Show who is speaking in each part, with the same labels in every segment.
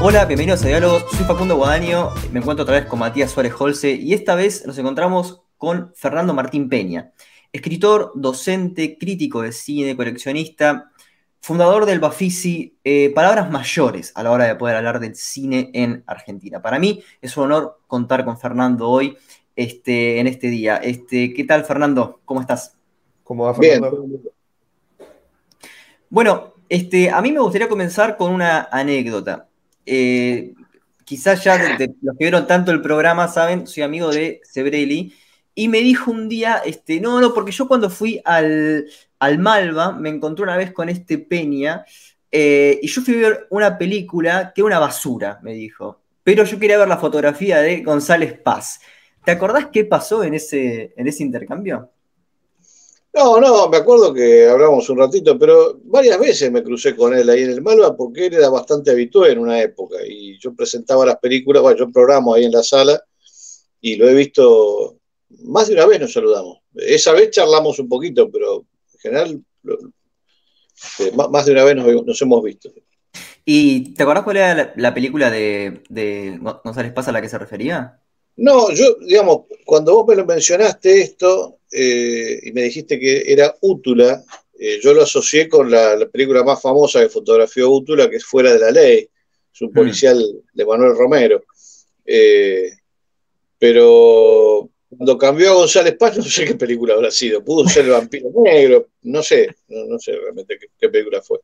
Speaker 1: Hola, bienvenidos a Diálogos. Soy Facundo Guadaño, me encuentro otra vez con Matías Suárez Holce y esta vez nos encontramos con Fernando Martín Peña, escritor, docente, crítico de cine, coleccionista, fundador del Bafisi, eh, palabras mayores a la hora de poder hablar del cine en Argentina. Para mí es un honor contar con Fernando hoy este, en este día. Este, ¿Qué tal, Fernando? ¿Cómo estás?
Speaker 2: ¿Cómo va, Fernando?
Speaker 1: Bueno, este, a mí me gustaría comenzar con una anécdota. Eh, quizás ya los que vieron tanto el programa saben, soy amigo de Sebrelli, y me dijo un día, este, no, no, porque yo cuando fui al, al Malva me encontré una vez con este Peña, eh, y yo fui a ver una película que era una basura, me dijo, pero yo quería ver la fotografía de González Paz. ¿Te acordás qué pasó en ese, en ese intercambio?
Speaker 2: No, no, me acuerdo que hablamos un ratito, pero varias veces me crucé con él ahí en el Malva porque él era bastante habitual en una época y yo presentaba las películas, bueno, yo programo ahí en la sala y lo he visto más de una vez nos saludamos. Esa vez charlamos un poquito, pero en general este, más de una vez nos, hemos visto.
Speaker 1: ¿Y te acordás cuál era la, película de, de González Paz a la que se refería?
Speaker 2: No, yo, digamos, cuando vos me lo mencionaste esto eh, y me dijiste que era Útula, eh, yo lo asocié con la, película más famosa que fotografió Útula, que es Fuera de la Ley, es un mm. policial de Manuel Romero. Eh, pero cuando cambió a González Paz, no sé qué película habrá sido. Pudo ser El Vampiro Negro, no sé, no, sé realmente qué película fue.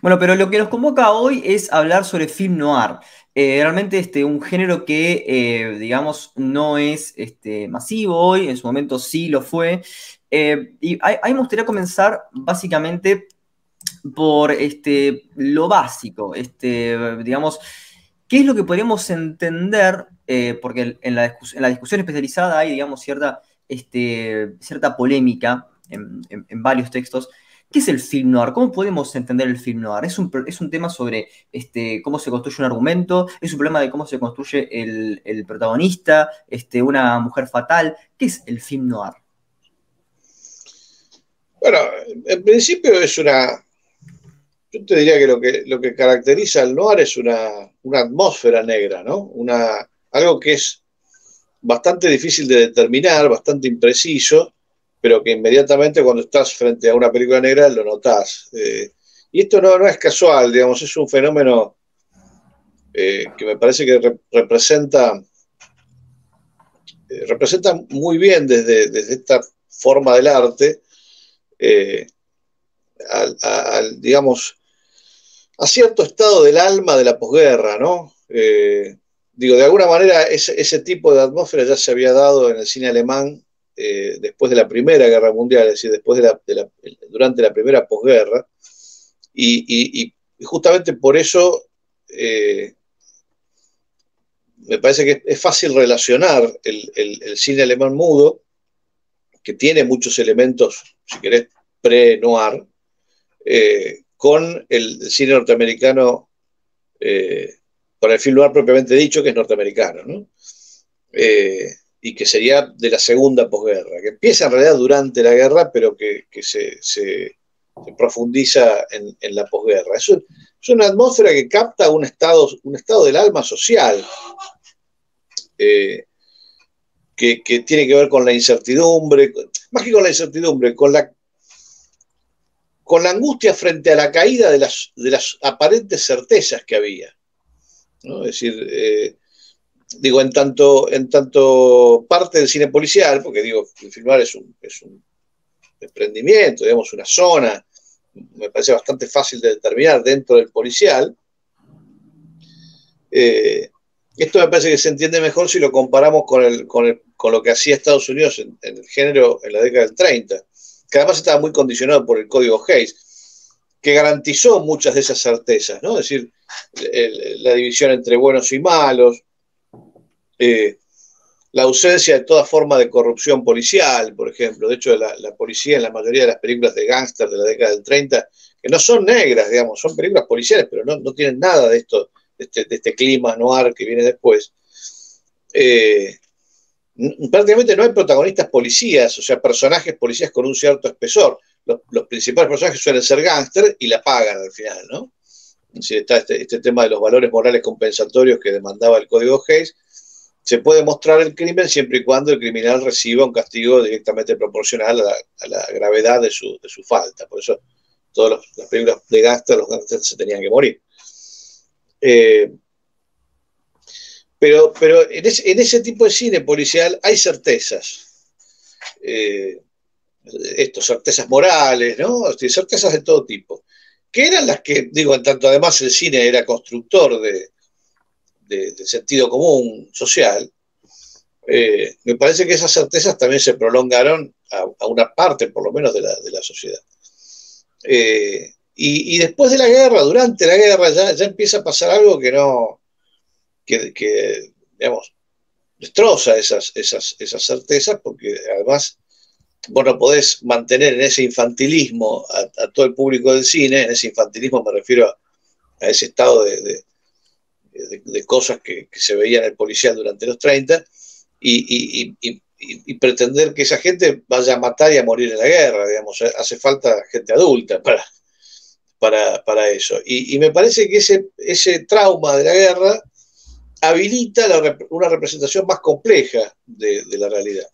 Speaker 1: Bueno, pero lo que nos convoca hoy es hablar sobre film noir. Eh, realmente este, un género que, eh, digamos, no es este, masivo hoy, en su momento sí lo fue. Eh, y ahí, me gustaría comenzar básicamente por este, lo básico, este, digamos, ¿qué es lo que podríamos entender? porque en la, discusión especializada hay, digamos, cierta, este, cierta polémica en varios textos ¿Qué es el film noir? ¿Cómo podemos entender el film noir? ¿Es un, es un tema sobre este, cómo se construye un argumento? ¿Es un problema de cómo se construye el, protagonista? Este, ¿Una mujer fatal? ¿Qué es el film noir?
Speaker 2: Bueno, en principio es una... Yo te diría que lo que, lo que caracteriza al noir es una, atmósfera negra, ¿no? Una, algo que es bastante difícil de determinar, bastante impreciso, pero que inmediatamente cuando estás frente a una película negra lo notas. Eh, y esto no, no, es casual, digamos, es un fenómeno eh, que me parece que representa, eh, representa muy bien desde, desde, esta forma del arte, al, digamos, a cierto estado del alma de la posguerra, ¿no? digo, de alguna manera ese tipo de atmósfera ya se había dado en el cine alemán eh, después de la Primera Guerra Mundial, es decir, después de la, durante la primera posguerra, y, justamente por eso eh, me parece que es fácil relacionar el, cine alemán mudo, que tiene muchos elementos, si querés, pre-noir, eh, con el cine norteamericano, con el film noir propiamente dicho, que es norteamericano. ¿no? Y que sería de la segunda posguerra, que empieza en realidad durante la guerra, pero que, se, profundiza en, la posguerra. Es, es, una atmósfera que capta un estado, un estado del alma social, eh, que, tiene que ver con la incertidumbre, más que con la incertidumbre, con la, con la angustia frente a la caída de las, de las aparentes certezas que había. Es decir, eh, digo, en tanto, en tanto parte del cine policial, porque digo, filmar es un, es un emprendimiento, digamos, una zona, me parece bastante fácil de determinar dentro del policial. Eh, esto me parece que se entiende mejor si lo comparamos con, el, con, lo que hacía Estados Unidos en, el género en la década del 30, que además estaba muy condicionado por el código Hayes, que garantizó muchas de esas certezas, ¿no? Es decir, la división entre buenos y malos, eh, la ausencia de toda forma de corrupción policial, por ejemplo. De hecho, la, policía en la mayoría de las películas de gángster de la década del 30, que no son negras, digamos, son películas policiales, pero no, tienen nada de esto, este, de este, clima noir que viene después. Eh, prácticamente no hay protagonistas policías, o sea, personajes policías con un cierto espesor. Los, principales personajes suelen ser gángster y la pagan al final, ¿no? está este, este, tema de los valores morales compensatorios que demandaba el Código Hayes, se puede mostrar el crimen siempre y cuando el criminal reciba un castigo directamente proporcional a la, gravedad de su, falta. Por eso todas las películas de Gaster, los gangsters se tenían que morir. Eh, pero, pero en, ese, tipo de cine policial hay certezas. Eh, esto, certezas morales, ¿no? Certezas de todo tipo. Que eran las que, digo, en tanto además el cine era constructor de, sentido común social, eh, me parece que esas certezas también se prolongaron a, una parte, por lo menos, de la, sociedad. Eh, y, después de la guerra, durante la guerra, ya, ya empieza a pasar algo que no, que, digamos, destroza esas, esas, esas certezas, porque además vos no podés mantener en ese infantilismo a, todo el público del cine, en ese infantilismo me refiero a, ese estado de, de, cosas que, se veían en el policial durante los 30, y, pretender que esa gente vaya a matar y a morir en la guerra, digamos, hace falta gente adulta para, para, para eso. Y, me parece que ese, ese trauma de la guerra habilita una representación más compleja de, la realidad.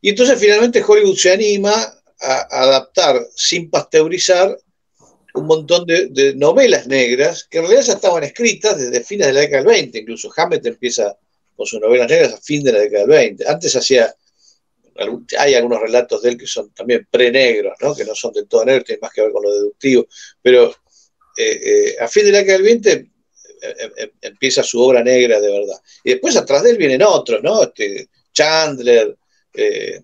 Speaker 2: Y entonces finalmente Hollywood se anima a, adaptar sin pasteurizar un montón de, novelas negras que en realidad ya estaban escritas desde fines de la década del 20. Incluso Hammett empieza con sus novelas negras a fin de la década del 20. Antes hacía, hay algunos relatos de él que son también pre-negros, ¿no? que no son del todo negros, tienen más que ver con lo deductivo, pero eh, eh, a fin de la década del 20 Em, em, empieza su obra negra de verdad. Y después atrás de él vienen otros, ¿no? Este, Chandler, eh,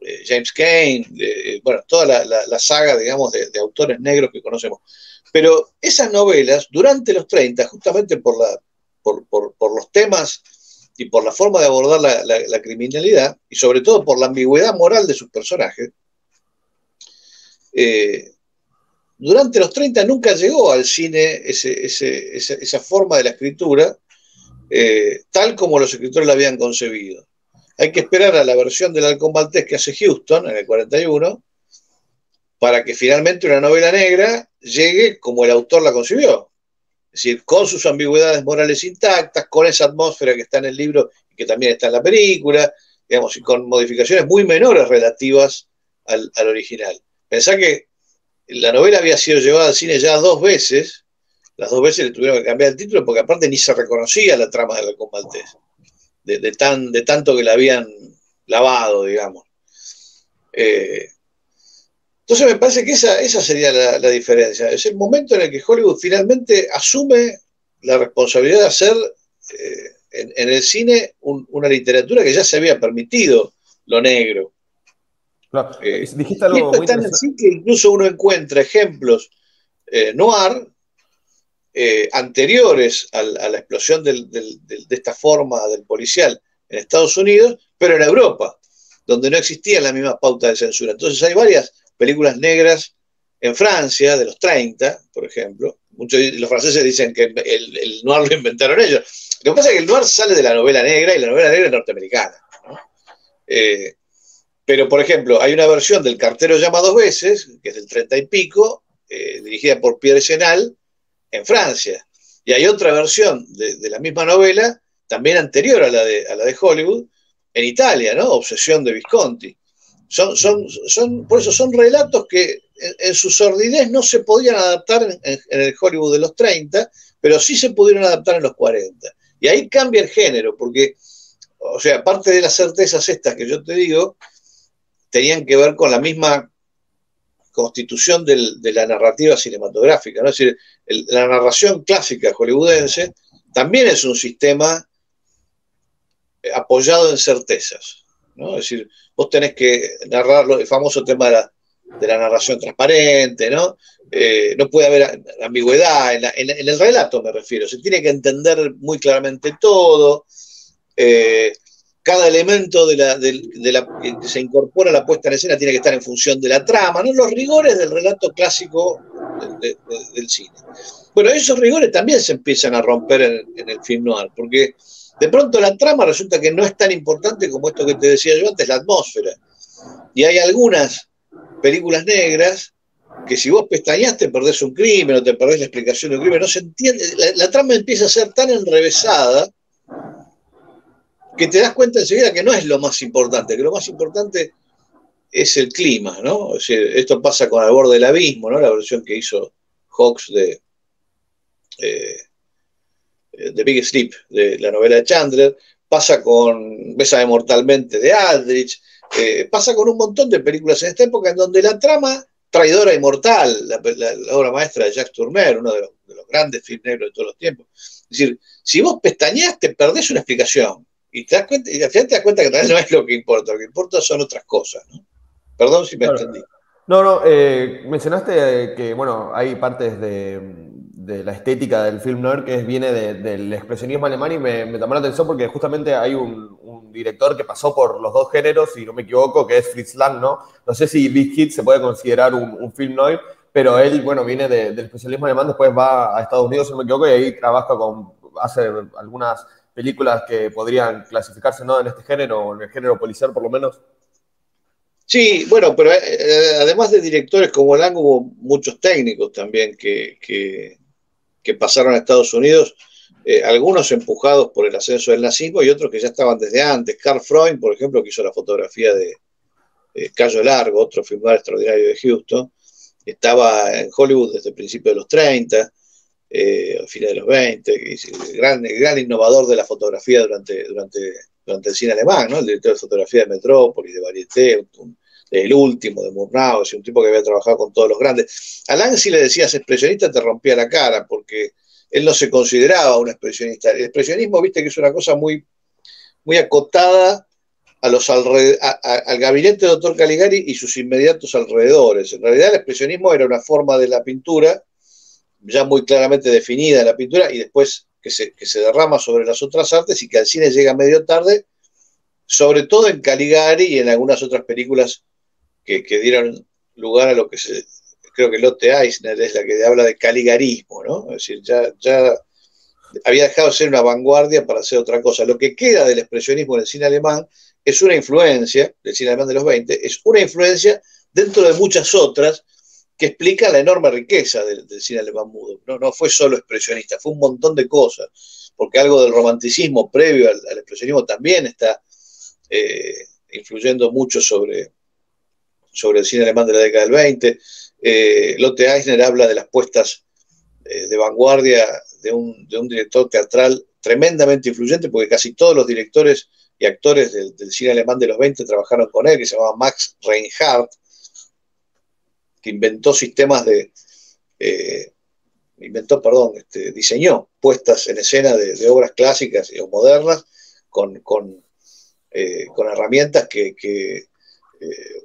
Speaker 2: eh, James Kane, eh, bueno, toda la, saga, digamos, de, autores negros que conocemos. Pero esas novelas, durante los 30, justamente por, los temas y por la forma de abordar la, criminalidad, y sobre todo por la ambigüedad moral de sus personajes, durante los 30 nunca llegó al cine esa, forma de la escritura eh, tal como los escritores la habían concebido. Hay que esperar a la versión del Halcón Maltés que hace Houston en el 41 para que finalmente una novela negra llegue como el autor la concibió. Es decir, con sus ambigüedades morales intactas, con esa atmósfera que está en el libro y que también está en la película, digamos, y con modificaciones muy menores relativas al, al original. Pensá que la novela había sido llevada al cine ya dos veces, las dos veces le tuvieron que cambiar el título porque aparte ni se reconocía la trama de la Maltés, de, tan, de tanto que la habían lavado, digamos. Eh, entonces me parece que esa, esa sería la, diferencia. Es el momento en el que Hollywood finalmente asume la responsabilidad de hacer eh, en, el cine una literatura que ya se había permitido lo negro. Eh, dijiste algo muy así que incluso uno encuentra ejemplos eh, noir eh, anteriores a la explosión de esta forma del policial en Estados Unidos, pero en Europa, donde no existía la misma pauta de censura. Entonces hay varias películas negras en Francia, de los 30, por ejemplo. Muchos los franceses dicen que el, noir lo inventaron ellos. Lo que pasa es que el noir sale de la novela negra y la novela negra es norteamericana. Pero, por ejemplo, hay una versión del Cartero llama dos veces, que es del treinta y pico, eh, dirigida por Pierre Senal, en Francia. Y hay otra versión de, la misma novela, también anterior a la, de, a la de Hollywood, en Italia, ¿no? Obsesión de Visconti. Son, son, son, por eso son relatos que en, su sordidez no se podían adaptar en, en, el Hollywood de los 30, pero sí se pudieron adaptar en los 40. Y ahí cambia el género, porque, o sea, aparte de las certezas estas que yo te digo, tenían que ver con la misma constitución de la narrativa cinematográfica. Es decir, la narración clásica hollywoodense también es un sistema eh, apoyado en certezas. Es decir, vos tenés que narrar el famoso tema de la, narración transparente, ¿no? Eh, no puede haber ambigüedad en, el relato, me refiero. Se tiene que entender muy claramente todo. Eh, cada elemento de la, que se incorpora a la puesta en escena tiene que estar en función de la trama, ¿no? los rigores del relato clásico del cine. Bueno, esos rigores también se empiezan a romper en, el film noir, porque de pronto la trama resulta que no es tan importante como esto que te decía yo antes, la atmósfera. Y hay algunas películas negras que si vos pestañaste perdés un crimen o te perdés la explicación de un crimen, no se entiende, la, trama empieza a ser tan enrevesada que te das cuenta enseguida que no es lo más importante, que lo más importante es el clima, ¿no? Esto pasa con Al borde del abismo, ¿no? La versión que hizo Hawks de, eh, Big Sleep, de la novela de Chandler, pasa con Bésame Mortalmente de Aldrich, eh, pasa con un montón de películas en esta época en donde la trama traidora y mortal, la, obra maestra de Jacques Tourner, uno de los, grandes films negros de todos los tiempos. Es decir, si vos pestañás, te perdés una explicación. Y, te das cuenta, y al final te das cuenta que tal no es lo que importa, lo que importa son otras cosas. Perdón si me entendí.
Speaker 3: No, no, eh, mencionaste que, bueno, hay partes de, la estética del film noir que viene del expresionismo alemán y me, me, llamó la atención porque justamente hay un, director que pasó por los dos géneros, si no me equivoco, que es Fritz Lang, ¿no? No sé si Big Hit se puede considerar un, film noir, pero él, bueno, viene del expresionismo alemán, después va a Estados Unidos, si no me equivoco, y ahí trabaja con, hace algunas películas que podrían clasificarse, ¿no? En este género, o en el género policial por lo menos.
Speaker 2: Sí, bueno, pero eh, además de directores como Lang, hubo muchos técnicos también que, que, pasaron a Estados Unidos, eh, algunos empujados por el ascenso del nazismo y otros que ya estaban desde antes. Carl Freund, por ejemplo, que hizo la fotografía de Cayo Largo, otro filmador extraordinario de Houston, estaba en Hollywood desde el principio de los 30, eh, al final de los 20, el gran, gran innovador de la fotografía durante, durante durante el cine alemán, ¿no? El director de fotografía de Metrópolis, de Varieté, el último, de Murnau, un tipo que había trabajado con todos los grandes. A Lang si le decías expresionista te rompía la cara, porque él no se consideraba un expresionista. El expresionismo, viste que es una cosa muy, muy acotada a los al gabinete del doctor Caligari y sus inmediatos alrededores. En realidad el expresionismo era una forma de la pintura ya muy claramente definida en la pintura y después que se, derrama sobre las otras artes y que al cine llega medio tarde, sobre todo en Caligari y en algunas otras películas que, dieron lugar a lo que se, creo que Lotte Eisner es la que habla de caligarismo, ¿no? Es decir, ya, ya había dejado de ser una vanguardia para hacer otra cosa. Lo que queda del expresionismo en el cine alemán es una influencia, del cine alemán de los 20, es una influencia dentro de muchas otras que explica la enorme riqueza del, cine alemán mudo. No, no fue solo expresionista, fue un montón de cosas, porque algo del romanticismo previo al, expresionismo también está eh, influyendo mucho sobre, sobre el cine alemán de la década del 20. Eh, Lotte Eisner habla de las puestas eh, de vanguardia de un, director teatral tremendamente influyente, porque casi todos los directores y actores del, del, cine alemán de los 20 trabajaron con él, que se llamaba Max Reinhardt, que inventó sistemas de, eh, inventó, perdón, este, diseñó puestas en escena de, obras clásicas o modernas con, con, eh, herramientas que, eh,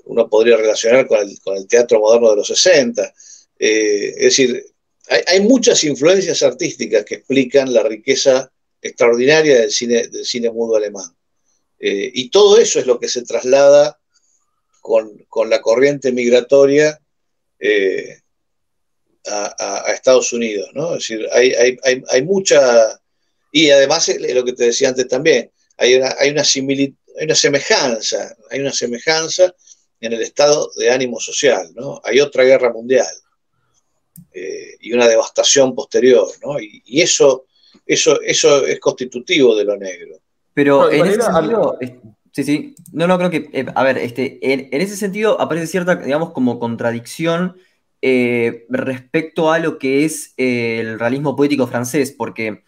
Speaker 2: uno podría relacionar con el, teatro moderno de los 60. es decir, hay, muchas influencias artísticas que explican la riqueza extraordinaria del cine, del cine mudo alemán. y todo eso es lo que se traslada con, con la corriente migratoria eh, a, Estados Unidos, ¿no? Es decir, hay, hay, mucha... Y además, lo que te decía antes también, hay una, hay una similitud, hay una semejanza, hay una semejanza en el estado de ánimo social, ¿no? Hay otra guerra mundial eh, y una devastación posterior, ¿no? Y, eso, eso, eso es constitutivo de lo negro.
Speaker 1: Pero en ese sentido, Sí, sí. No, no, creo que, eh, a ver, este, en, ese sentido aparece cierta, digamos, como contradicción eh, respecto a lo que es eh, el realismo poético francés, porque,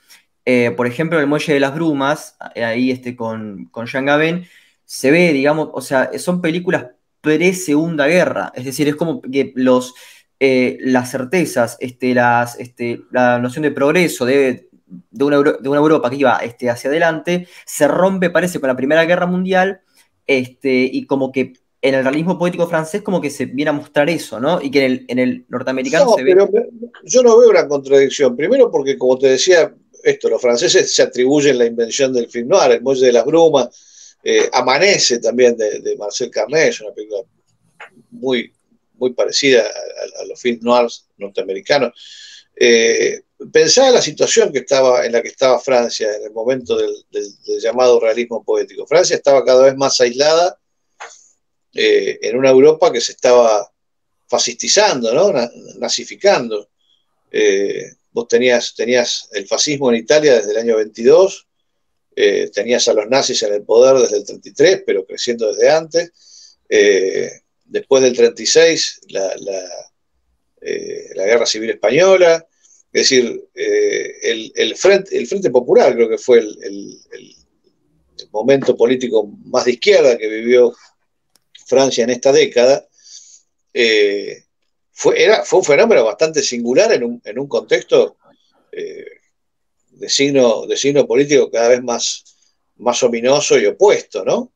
Speaker 1: por ejemplo, el Muelle de las Brumas, ahí este, con, con Jean Gabin, se ve, digamos, o sea, son películas pre-segunda guerra, es decir, es como que los, las certezas, este, las, este, la noción de progreso, de de una, de una Europa que iba este, hacia adelante, se rompe, parece, con la Primera Guerra Mundial, este, y como que en el realismo poético francés como que se viene a mostrar eso, ¿no? Y que en el, en el norteamericano se ve...
Speaker 2: yo no veo una contradicción. Primero porque, como te decía, esto, los franceses se atribuyen la invención del film noir, el Muelle de las Brumas, eh, Amanece también de, Marcel Carnet, una película muy, muy parecida a, los films noirs norteamericanos. Eh, pensaba en la situación que estaba, en la que estaba Francia en el momento del, llamado realismo poético. Francia estaba cada vez más aislada eh, en una Europa que se estaba fascistizando, ¿no? nazificando. Eh, vos tenías, tenías el fascismo en Italia desde el año 22, eh, tenías a los nazis en el poder desde el 33, pero creciendo desde antes. después del 36, la, Guerra Civil Española. Es decir, el, frente, el Frente Popular creo que fue el, momento político más de izquierda que vivió Francia en esta década, eh, fue, era, fue un fenómeno bastante singular en un, en un contexto eh, de, signo, de político cada vez más, más ominoso y opuesto, ¿no?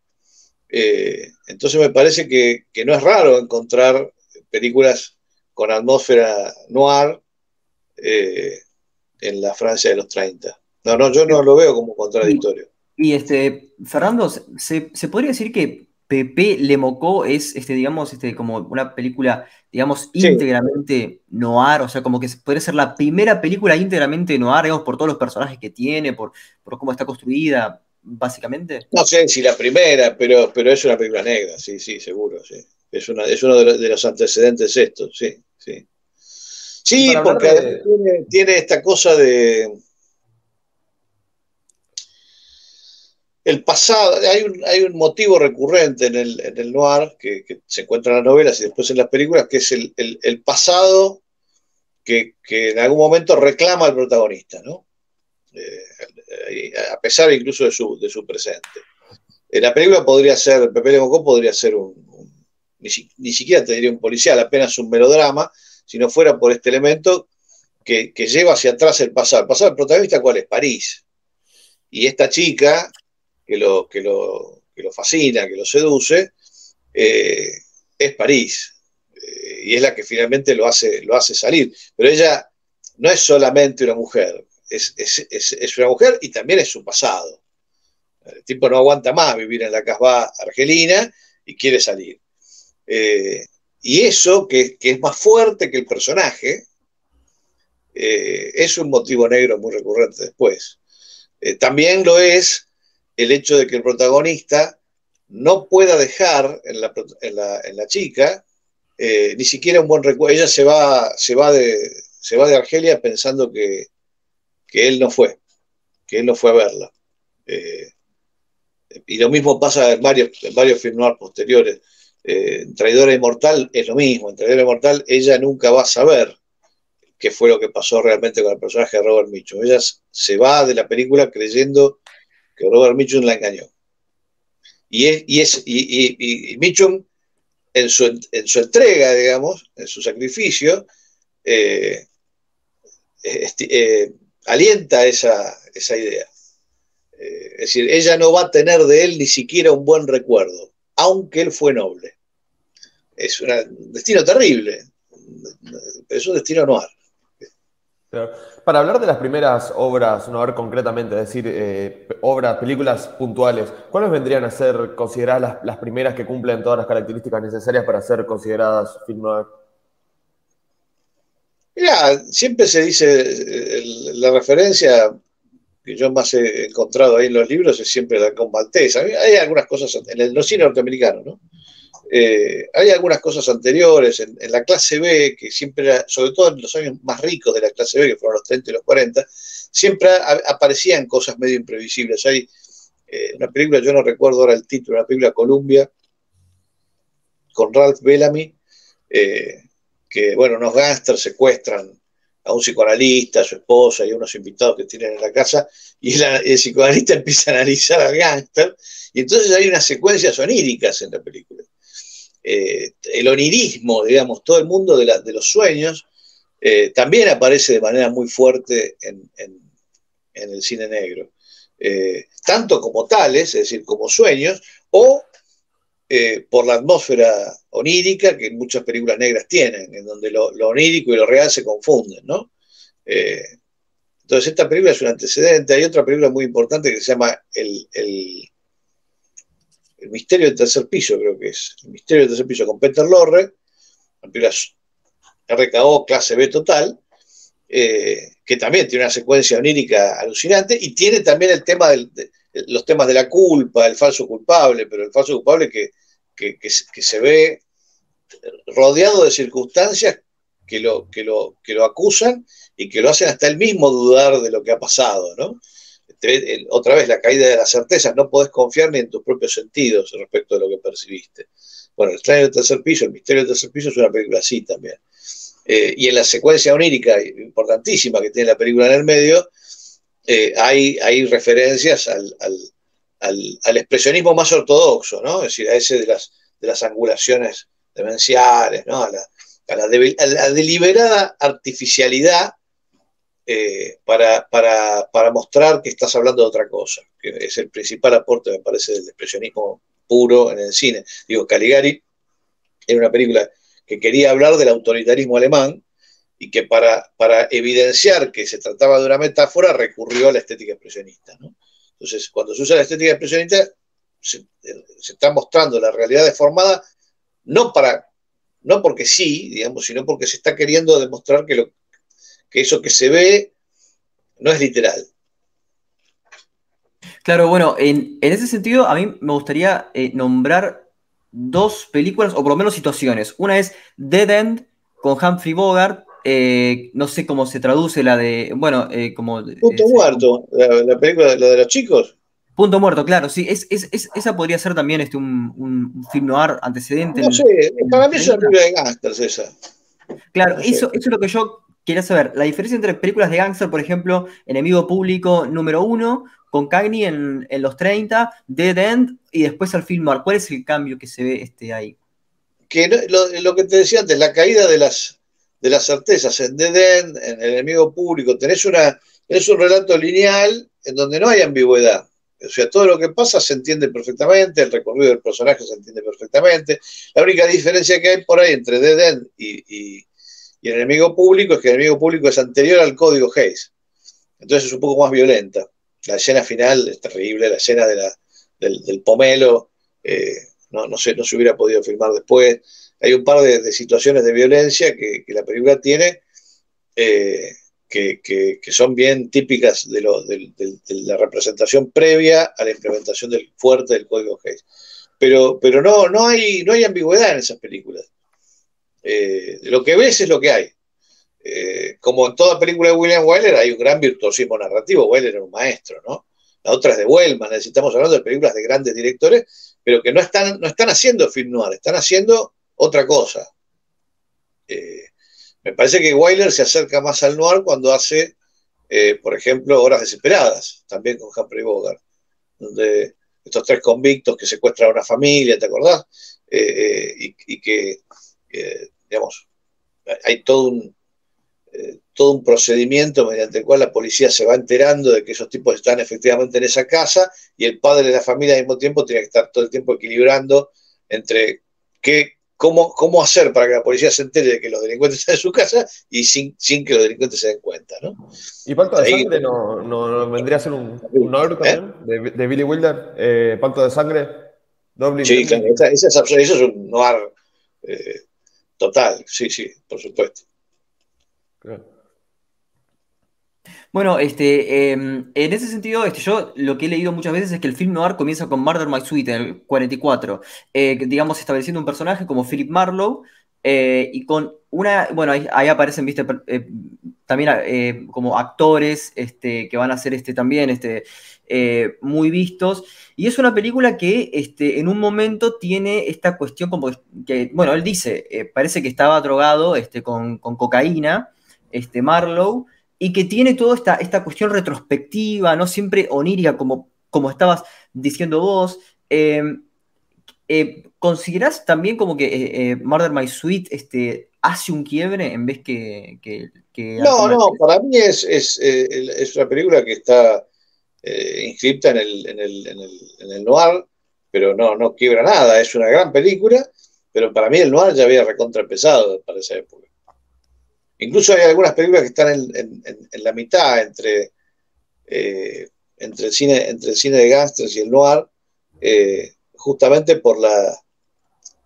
Speaker 2: Eh, entonces me parece que, que, no es raro encontrar películas con atmósfera noir en la Francia de los 30. No, no, yo no lo veo como contradictorio.
Speaker 1: Y este, Fernando, ¿se, ¿se podría decir que Pepe Le Mocó es, este, digamos, este, como una película, digamos, íntegramente noir, o sea, como que podría ser la primera película íntegramente noir, digamos, por todos los personajes que tiene, por, por cómo está construida, básicamente.
Speaker 2: No sé si la primera, pero, pero es una película negra, sí, sí, seguro, sí. Es, una, es uno de los, antecedentes estos, sí, sí. Sí, porque tiene esta cosa de el pasado, hay un, hay un motivo recurrente en el, en el noir que, se encuentra en las novelas y después en las películas, que es el, pasado que, en algún momento reclama al protagonista, ¿no? Eh, a pesar incluso de su, de su presente. En la película podría ser, Pepe Le Mocó podría ser un, ni, siquiera te diría un policial, apenas un melodrama, si no fuera por este elemento que, que lleva hacia atrás el pasado. El pasado del protagonista, ¿cuál es? París. Y esta chica, que lo, que lo, lo fascina, que lo seduce, eh, es París. Eh, y es la que finalmente lo hace, lo hace salir. Pero ella no es solamente una mujer, es, una mujer y también es su pasado. El tipo no aguanta más vivir en la casbah argelina y quiere salir. Eh, y eso, que, es más fuerte que el personaje, es un motivo negro muy recurrente después. también lo es el hecho de que el protagonista no pueda dejar en la, chica eh, ni siquiera un buen recuerdo. Ella se va, se va, de, Argelia pensando que, él no fue, que él no fue a verla. Eh, y lo mismo pasa en varios, en varios posteriores. Eh, Traidora Inmortal es lo mismo. En Traidora Inmortal ella nunca va a saber qué fue lo que pasó realmente con el personaje de Robert Mitchum. Ella se va de la película creyendo que Robert Mitchum la engañó. Y, es, Mitchum, en su, en su, entrega, digamos, en su sacrificio, eh, eh, alienta esa, idea. Eh, es decir, ella no va a tener de él ni siquiera un buen recuerdo, aunque él fue noble. Es un destino terrible, pero es un destino noir.
Speaker 3: Para hablar de las primeras obras, no ver concretamente, es decir, eh, obras, películas puntuales, ¿cuáles vendrían a ser consideradas las, primeras que cumplen todas las características necesarias para ser consideradas film noir?
Speaker 2: Mira, siempre se dice, la referencia que yo más he encontrado ahí en los libros es siempre la Maltés. Hay algunas cosas en el, cine norteamericano, ¿no? Eh, hay algunas cosas anteriores en, la clase B, que siempre, sobre todo en los años más ricos de la clase B, que fueron los 30 y los 40, siempre aparecían cosas medio imprevisibles. Hay eh, una película, yo no recuerdo ahora el título, una película Columbia, con Ralph Bellamy, eh, que, bueno, unos gángsters secuestran a un psicoanalista, a su esposa y a unos invitados que tienen en la casa, y el psicoanalista empieza a analizar al gángster, y entonces hay unas secuencias oníricas en la película. Eh, el onirismo, digamos, todo el mundo de, los sueños, eh, también aparece de manera muy fuerte en, el cine negro. Eh, tanto como tales, es decir, como sueños, o por la atmósfera onírica que muchas películas negras tienen, en donde lo, onírico y lo real se confunden, ¿no? entonces, esta película es un antecedente. Hay otra película muy importante que se llama El, el misterio del tercer piso, creo que es. El misterio del tercer piso con Peter Lorre, RKO clase B total, eh, que también tiene una secuencia onírica alucinante y tiene también el tema de, los temas de la culpa, el falso culpable, pero el falso culpable que, se ve rodeado de circunstancias que lo, que, lo, que lo acusan y que lo hacen hasta él mismo dudar de lo que ha pasado, ¿no? Otra vez, la caída de las certezas, no podés confiar ni en tus propios sentidos respecto de lo que percibiste. Bueno, El extraño del tercer piso, El misterio del tercer piso es una película así también. Eh, y en la secuencia onírica importantísima que tiene la película en el medio, eh, hay, hay, referencias al, al, expresionismo más ortodoxo, ¿no? Es decir, a ese de las, de las angulaciones demenciales, ¿no? A la, a la, deliberada artificialidad eh, para, para, mostrar que estás hablando de otra cosa, que es el principal aporte, me parece, del expresionismo puro en el cine. Digo, Caligari era una película que quería hablar del autoritarismo alemán y que para, para evidenciar que se trataba de una metáfora recurrió a la estética expresionista. Entonces, cuando se usa la estética expresionista, se, se está mostrando la realidad deformada no para no porque sí, digamos, sino porque se está queriendo demostrar que, lo, que eso que se ve no es literal.
Speaker 1: Claro, bueno, en, ese sentido a mí me gustaría eh, nombrar dos películas, o por lo menos situaciones. Una es Dead End con Humphrey Bogart, eh, no sé cómo se traduce la de, bueno, eh, como...
Speaker 2: Punto muerto, la, película la de los chicos.
Speaker 1: Punto muerto, claro, sí. Es, esa podría ser también este, un, film noir antecedente.
Speaker 2: No sé, para mí es una película de gangsters esa.
Speaker 1: Claro, eso, es lo que yo quería saber. La diferencia entre películas de gangster, por ejemplo, Enemigo Público número uno, con Cagney en, los 30, Dead End, y después al film noir. ¿Cuál es el cambio que se ve este, ahí?
Speaker 2: Que lo, que te decía antes, la caída de las, de las certezas en Dead End, en el Enemigo Público, tenés, una, tenés un relato lineal en donde no hay ambigüedad o sea, todo lo que pasa se entiende perfectamente, el recorrido del personaje se entiende perfectamente. La única diferencia que hay por ahí entre Dead End y, el enemigo público es que el enemigo público es anterior al código Hayes. Entonces es un poco más violenta. La escena final es terrible, la escena del, pomelo, eh, no, se, hubiera podido filmar después. Hay un par de, situaciones de violencia que, la película tiene. Eh, que, son bien típicas de, la representación previa a la implementación del fuerte del código Hayes. Pero, pero no, no, hay, no hay ambigüedad en esas películas. Eh, lo que ves es lo que hay. Eh, como en toda película de William Wyler hay un gran virtuosismo narrativo, Wyler era un maestro, ¿no? La otra es de Wellman, necesitamos hablando de películas de grandes directores, pero que no están, no están haciendo film noir, están haciendo otra cosa. Eh, me parece que Wyler se acerca más al noir cuando hace, por ejemplo, Horas Desesperadas, también con Humphrey Bogart, donde estos tres convictos que secuestran a una familia, ¿te acordás? Y, que, digamos, hay todo un, todo un procedimiento mediante el cual la policía se va enterando de que esos tipos están efectivamente en esa casa y el padre de la familia al mismo tiempo tiene que estar todo el tiempo equilibrando entre qué, cómo, hacer para que la policía se entere de que los delincuentes están en su casa y sin, sin que los delincuentes se den cuenta, ¿no?
Speaker 3: ¿Y Pacto de Sangre no, vendría a ser un, un también de, Billy Wilder? Eh, ¿Pacto de Sangre?
Speaker 2: sí, claro, ese, es, un noir eh, total, sí, sí, por supuesto. Claro.
Speaker 1: Bueno, este, em, en ese sentido, este, yo lo que he leído muchas veces es que el film noir comienza con Murder My Sweet en el 44, eh, digamos, estableciendo un personaje como Philip Marlowe eh, y con una, bueno, ahí, aparecen, viste, eh, también como actores este, que van a ser este, también este, muy vistos. Y es una película que este, en un momento tiene esta cuestión como que, bueno, él dice, parece que estaba drogado este, con, con cocaína, este, Marlowe y que tiene toda esta, esta cuestión retrospectiva, no siempre onírica, como, como estabas diciendo vos. Eh, eh, ¿Considerás también como que eh, Murder My Sweet este, hace un quiebre en vez que...
Speaker 2: no, no, para mí es, es, una película que está inscripta en el, en, el, en el, noir, pero no, no quiebra nada, es una gran película, pero para mí el noir ya había recontraempezado para esa época. Incluso hay algunas películas que están en, la mitad entre, eh, entre, el cine, entre el cine de gángsters y el noir, eh, justamente por la,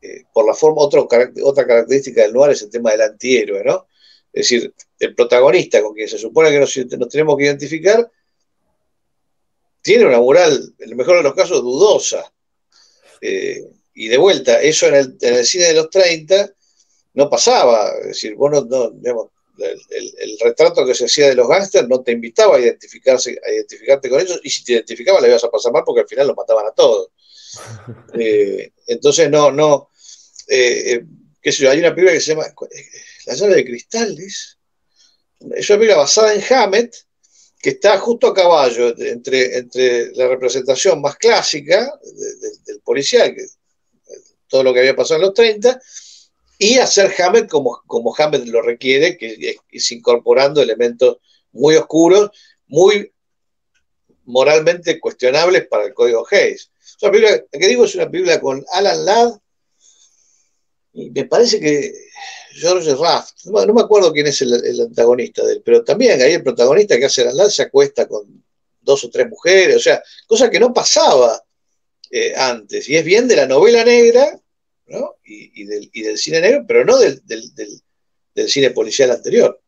Speaker 2: eh, por la forma, otra característica del noir es el tema del antihéroe, ¿no? Es decir, el protagonista con quien se supone que nos, tenemos que identificar tiene una moral, en el mejor de los casos, dudosa. y de vuelta, eso en el, cine de los 30 no pasaba. Es decir, vos no, el, retrato que se hacía de los gángsters no te invitaba a, identificarse, a identificarte con ellos, y si te identificaba le ibas a pasar mal porque al final los mataban a todos. Eh, entonces, no, no. Eh, eh, qué hay una película que se llama La llave de cristales. Es una película basada en Hammett, que está justo a caballo entre, entre la representación más clásica del policial, todo lo que había pasado en los 30, y hacer Hammett como, como Hammett lo requiere, que es incorporando elementos muy oscuros, muy moralmente cuestionables para el código Hayes. O película, que digo es una película con Alan Ladd, y me parece que George Raft, no, me acuerdo quién es el, antagonista de él, pero también ahí el protagonista que hace Alan Ladd se acuesta con dos o tres mujeres, o sea, cosa que no pasaba eh, antes, y es bien de la novela negra, y, del, cine negro, pero no del, cine policial anterior.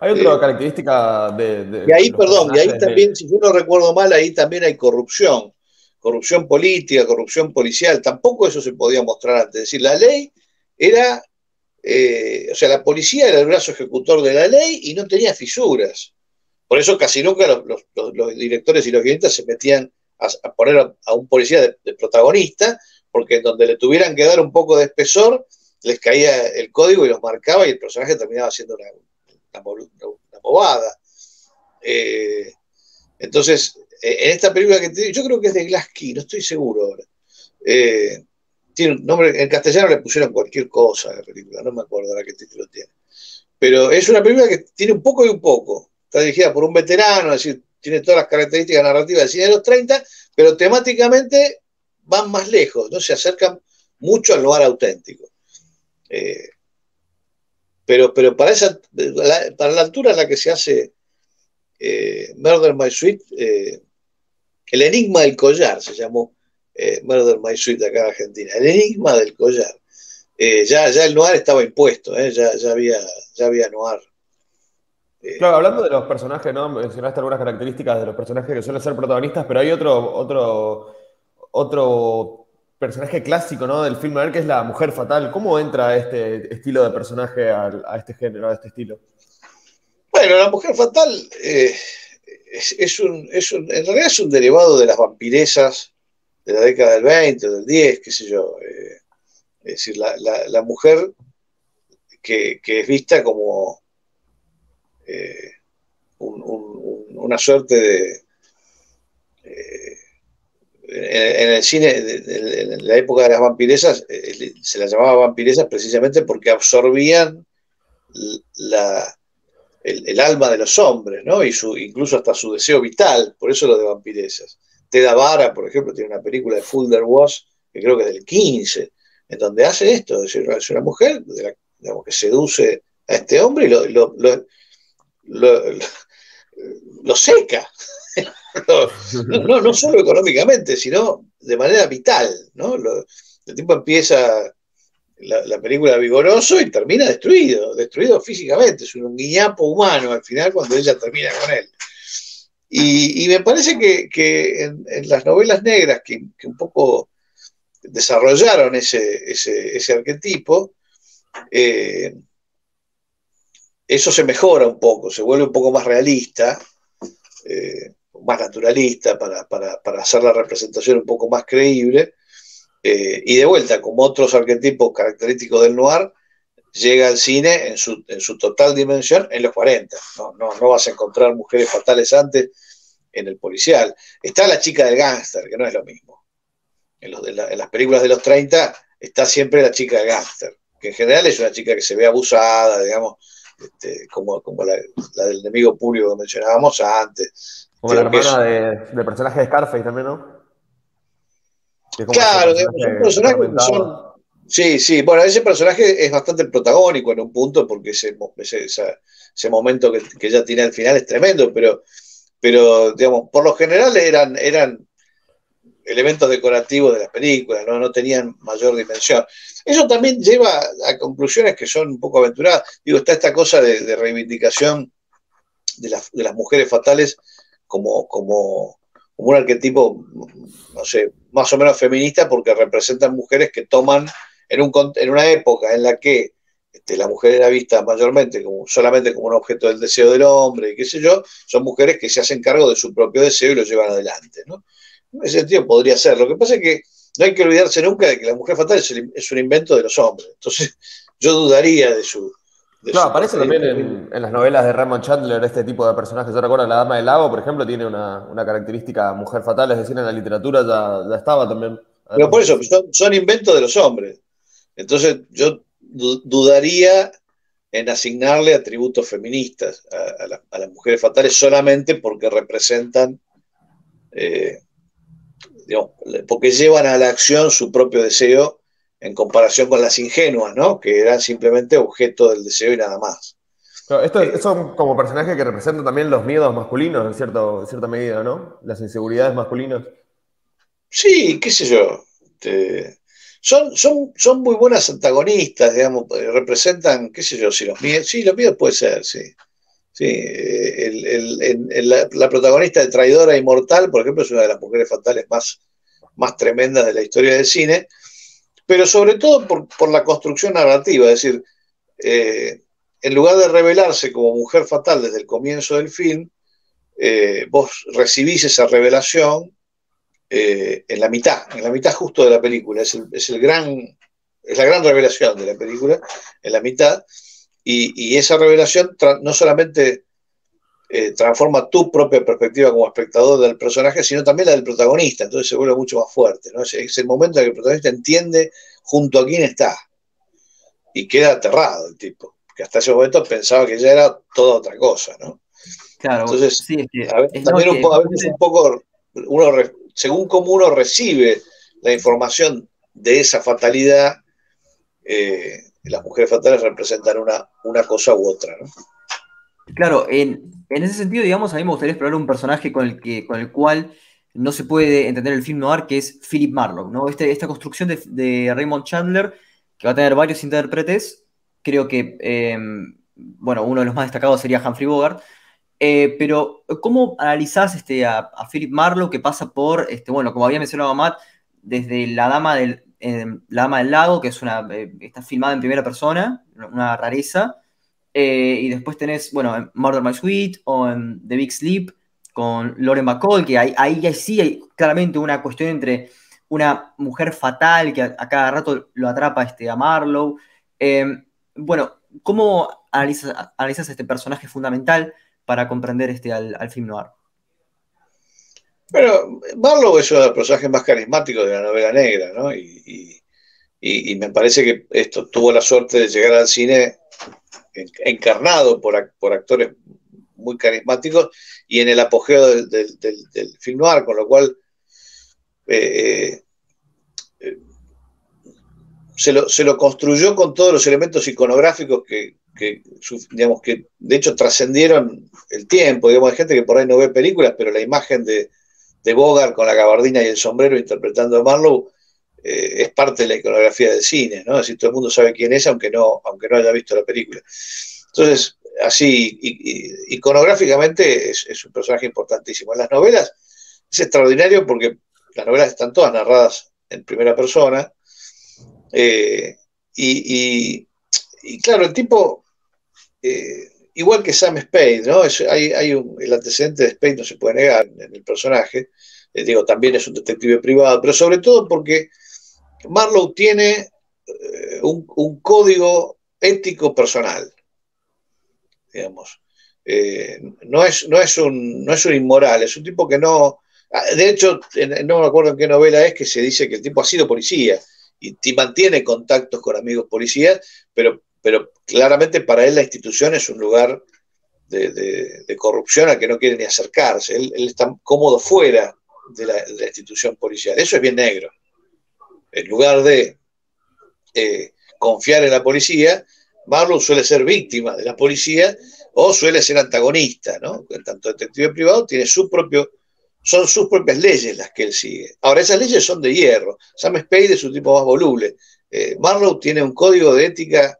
Speaker 3: Hay otra eh, característica de,
Speaker 2: Y ahí, perdón, y ahí también, si yo no recuerdo mal, ahí también hay corrupción. Corrupción política, corrupción policial. Tampoco eso se podía mostrar antes. Es decir, la ley era. Eh, o sea, la policía era el brazo ejecutor de la ley y no tenía fisuras. Por eso casi nunca los, directores y los guionistas se metían a, poner a, un policía de protagonista, porque donde le tuvieran que dar un poco de espesor, les caía el código y los marcaba y el personaje terminaba siendo una, bobada. Eh, entonces, en esta película que te, yo creo que es de Glassky, no estoy seguro ahora. Eh, tiene un nombre, en castellano le pusieron cualquier cosa a la película, no me acuerdo ahora qué título tiene. Pero es una película que tiene un poco y un poco. Está dirigida por un veterano, es decir, tiene todas las características narrativas del cine de los 30, pero temáticamente van más lejos, ¿no? Se acercan mucho al lugar auténtico. Eh, pero, pero para, esa, para la altura en la que se hace eh, Murder My Sweet, eh, el enigma del collar se llamó Murder My Sweet acá en Argentina, el enigma del collar. ya, ya el noir estaba impuesto, ya, ya, había, ya había noir.
Speaker 3: Claro, hablando de los personajes, ¿no? Mencionaste algunas características de los personajes que suelen ser protagonistas, pero hay otro, otro otro personaje clásico ¿no? del film ver que es la mujer fatal. ¿Cómo entra este estilo de personaje a, este género, a este estilo?
Speaker 2: Bueno, la mujer fatal eh, es, un, en realidad es un derivado de las vampiresas de la década del 20 o del 10, qué sé yo. Eh, es decir, la, mujer que, es vista como eh, una suerte de en, el cine, en la época de las vampiresas, eh, se las llamaba vampiresas precisamente porque absorbían el, alma de los hombres, ¿no? Y su, incluso hasta su deseo vital, por eso lo de vampiresas. Teda Vara, por ejemplo, tiene una película de Fulder Was, que creo que es del 15, en donde hace esto, es una mujer que seduce a este hombre y lo, lo seca, no, no, solo económicamente, sino de manera vital, ¿no? el tipo empieza la, película vigoroso y termina destruido, destruido físicamente, es un guiñapo humano al final cuando ella termina con él. Y, me parece que, en, las novelas negras que, un poco desarrollaron ese, ese, arquetipo, eh, eso se mejora un poco, se vuelve un poco más realista. Eh, más naturalista, para, hacer la representación un poco más creíble. Eh, y de vuelta, como otros arquetipos característicos del noir, llega al cine en su, en su total dimensión en los 40. No, no, vas a encontrar mujeres fatales antes en el policial. Está la chica del gángster, que no es lo mismo. En, las películas de los 30 está siempre la chica del gángster, que en general es una chica que se ve abusada, digamos, este, como, como la, la, del enemigo público que mencionábamos antes.
Speaker 3: Como la hermana de, personaje de Scarface también, ¿no?
Speaker 2: Claro, un personaje que son. Sí, sí, bueno, ese personaje es bastante protagónico en un punto porque ese, ese, momento que, que, ella tiene al final es tremendo, pero, pero digamos, por lo general eran, eran elementos decorativos de las películas, ¿no? no tenían mayor dimensión. Eso también lleva a conclusiones que son un poco aventuradas. Digo, está esta cosa de, reivindicación de, de las mujeres fatales como, como, como un arquetipo, no sé, más o menos feminista porque representan mujeres que toman en, un, en una época en la que este, la mujer era vista mayormente como, solamente como un objeto del deseo del hombre y qué sé yo, son mujeres que se hacen cargo de su propio deseo y lo llevan adelante. ¿no? En ese sentido podría ser. Lo que pasa es que no hay que olvidarse nunca de que la mujer fatal es, un invento de los hombres. Entonces yo dudaría de su,
Speaker 3: Claro, aparece también en, las novelas de Raymond Chandler este tipo de personajes. Yo recuerdo La Dama del Lago, por ejemplo, tiene una, característica mujer fatal, es decir, en la literatura ya, estaba también.
Speaker 2: Pero por eso, son, inventos de los hombres. Entonces, yo dudaría en asignarle atributos feministas a, las mujeres fatales solamente porque representan, eh, digamos, porque llevan a la acción su propio deseo en comparación con las ingenuas, ¿no? Que eran simplemente objeto del deseo y nada más.
Speaker 3: estos son como personajes que representan también los miedos masculinos en, cierto, cierta medida, ¿no? Las inseguridades masculinas.
Speaker 2: Sí, qué sé yo. Este, son, son, son muy buenas antagonistas, digamos, eh, representan, qué sé yo, si los miedos, sí, los miedos puede ser, sí. Sí, la, protagonista de Traidora Inmortal, por ejemplo, es una de las mujeres fatales más, más tremendas de la historia del cine, pero sobre todo por, la construcción narrativa, es decir, eh, en lugar de revelarse como mujer fatal desde el comienzo del film, eh, vos recibís esa revelación eh, en la mitad, en la mitad justo de la película, es, el, gran, es la gran revelación de la película, en la mitad, y, esa revelación no solamente transforma tu propia perspectiva como espectador del personaje, sino también la del protagonista, entonces se vuelve mucho más fuerte. ¿no? Es, el momento en que el protagonista entiende junto a quién está. Y queda aterrado el tipo, que hasta ese momento pensaba que ya era toda otra cosa, ¿no?
Speaker 1: Claro,
Speaker 2: Entonces, a veces, también un, un poco, uno, según cómo uno recibe la información de esa fatalidad, eh, las mujeres fatales representan una, una cosa u otra, ¿no?
Speaker 1: Claro, en, ese sentido, digamos, a mí me gustaría explorar un personaje con el, que, con el cual no se puede entender el film noir, que es Philip Marlowe, ¿no? Este, esta construcción de, Raymond Chandler, que va a tener varios intérpretes, creo que, em, bueno, uno de los más destacados sería Humphrey Bogart, eh, pero ¿cómo analizás este, a, Philip Marlowe que pasa por, este, bueno, como había mencionado Matt, desde La Dama del, em, la Dama del Lago, que es una, eh, está filmada en primera persona, una rareza, eh, y después tenés, bueno, en Murder My Sweet o en The Big Sleep, con Lauren Bacall, que ahí, sí hay claramente una cuestión entre una mujer fatal que a, cada rato lo atrapa este, a Marlowe. Em, bueno, ¿cómo analizas, analizas, este personaje fundamental para comprender este, al, film noir?
Speaker 2: Bueno, Marlowe es uno de los personajes más carismáticos de la novela negra, ¿no? Y, me parece que esto tuvo la suerte de llegar al cine encarnado por, por actores muy carismáticos y en el apogeo del, film noir, con lo cual eh, eh, se, lo, construyó con todos los elementos iconográficos que, digamos, que de hecho trascendieron el tiempo. Digamos, hay gente que por ahí no ve películas, pero la imagen de, de Bogart con la gabardina y el sombrero interpretando a Marlowe eh, es parte de la iconografía del cine, ¿no? Es decir, todo el mundo sabe quién es, aunque no, aunque no haya visto la película. Entonces, así iconográficamente es, un personaje importantísimo. En las novelas es extraordinario porque las novelas están todas narradas en primera persona. Eh, y, claro, el tipo, eh, igual que Sam Spade, ¿no? hay, el antecedente de Spade no se puede negar en el personaje. Eh, digo, también es un detective privado, pero sobre todo porque Marlowe tiene un código ético personal digamos. Eh, no, es, no, es un, no es un inmoral, es un tipo que no... Ah, de hecho, no me acuerdo en qué novela es que se dice que el tipo ha sido policía y, mantiene contactos con amigos policías, pero, pero claramente para él la institución es un lugar de, corrupción al que no quiere ni acercarse. Él, está cómodo fuera de la, institución policial. Eso es bien negro. En lugar de eh, confiar en la policía, Marlowe suele ser víctima de la policía o suele ser antagonista, ¿no? En tanto detective privado tiene su propio, son sus propias leyes las que él sigue. Ahora, esas leyes son de hierro. Sam Spade es un tipo más voluble. Eh, Marlowe tiene un código de ética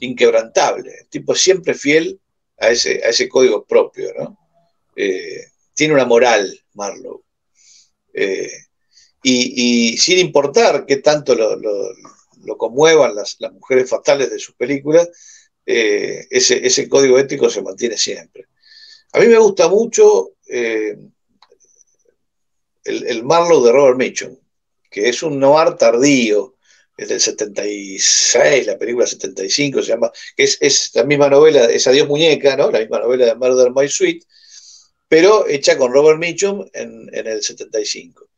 Speaker 2: inquebrantable. El tipo es siempre fiel a ese, a ese código propio, ¿no? Eh, tiene una moral, Marlowe. Y, sin importar qué tanto lo, conmuevan las, mujeres fatales de sus películas, ese, ese, código ético se mantiene siempre. A mí me gusta mucho el, el, Marlowe de Robert Mitchum, que es un noir tardío, es del 76, la película 75 se llama, que es, la misma novela, es Adiós Muñeca, ¿no? La misma novela de Murder My Sweet, pero hecha con Robert Mitchum en, el 75.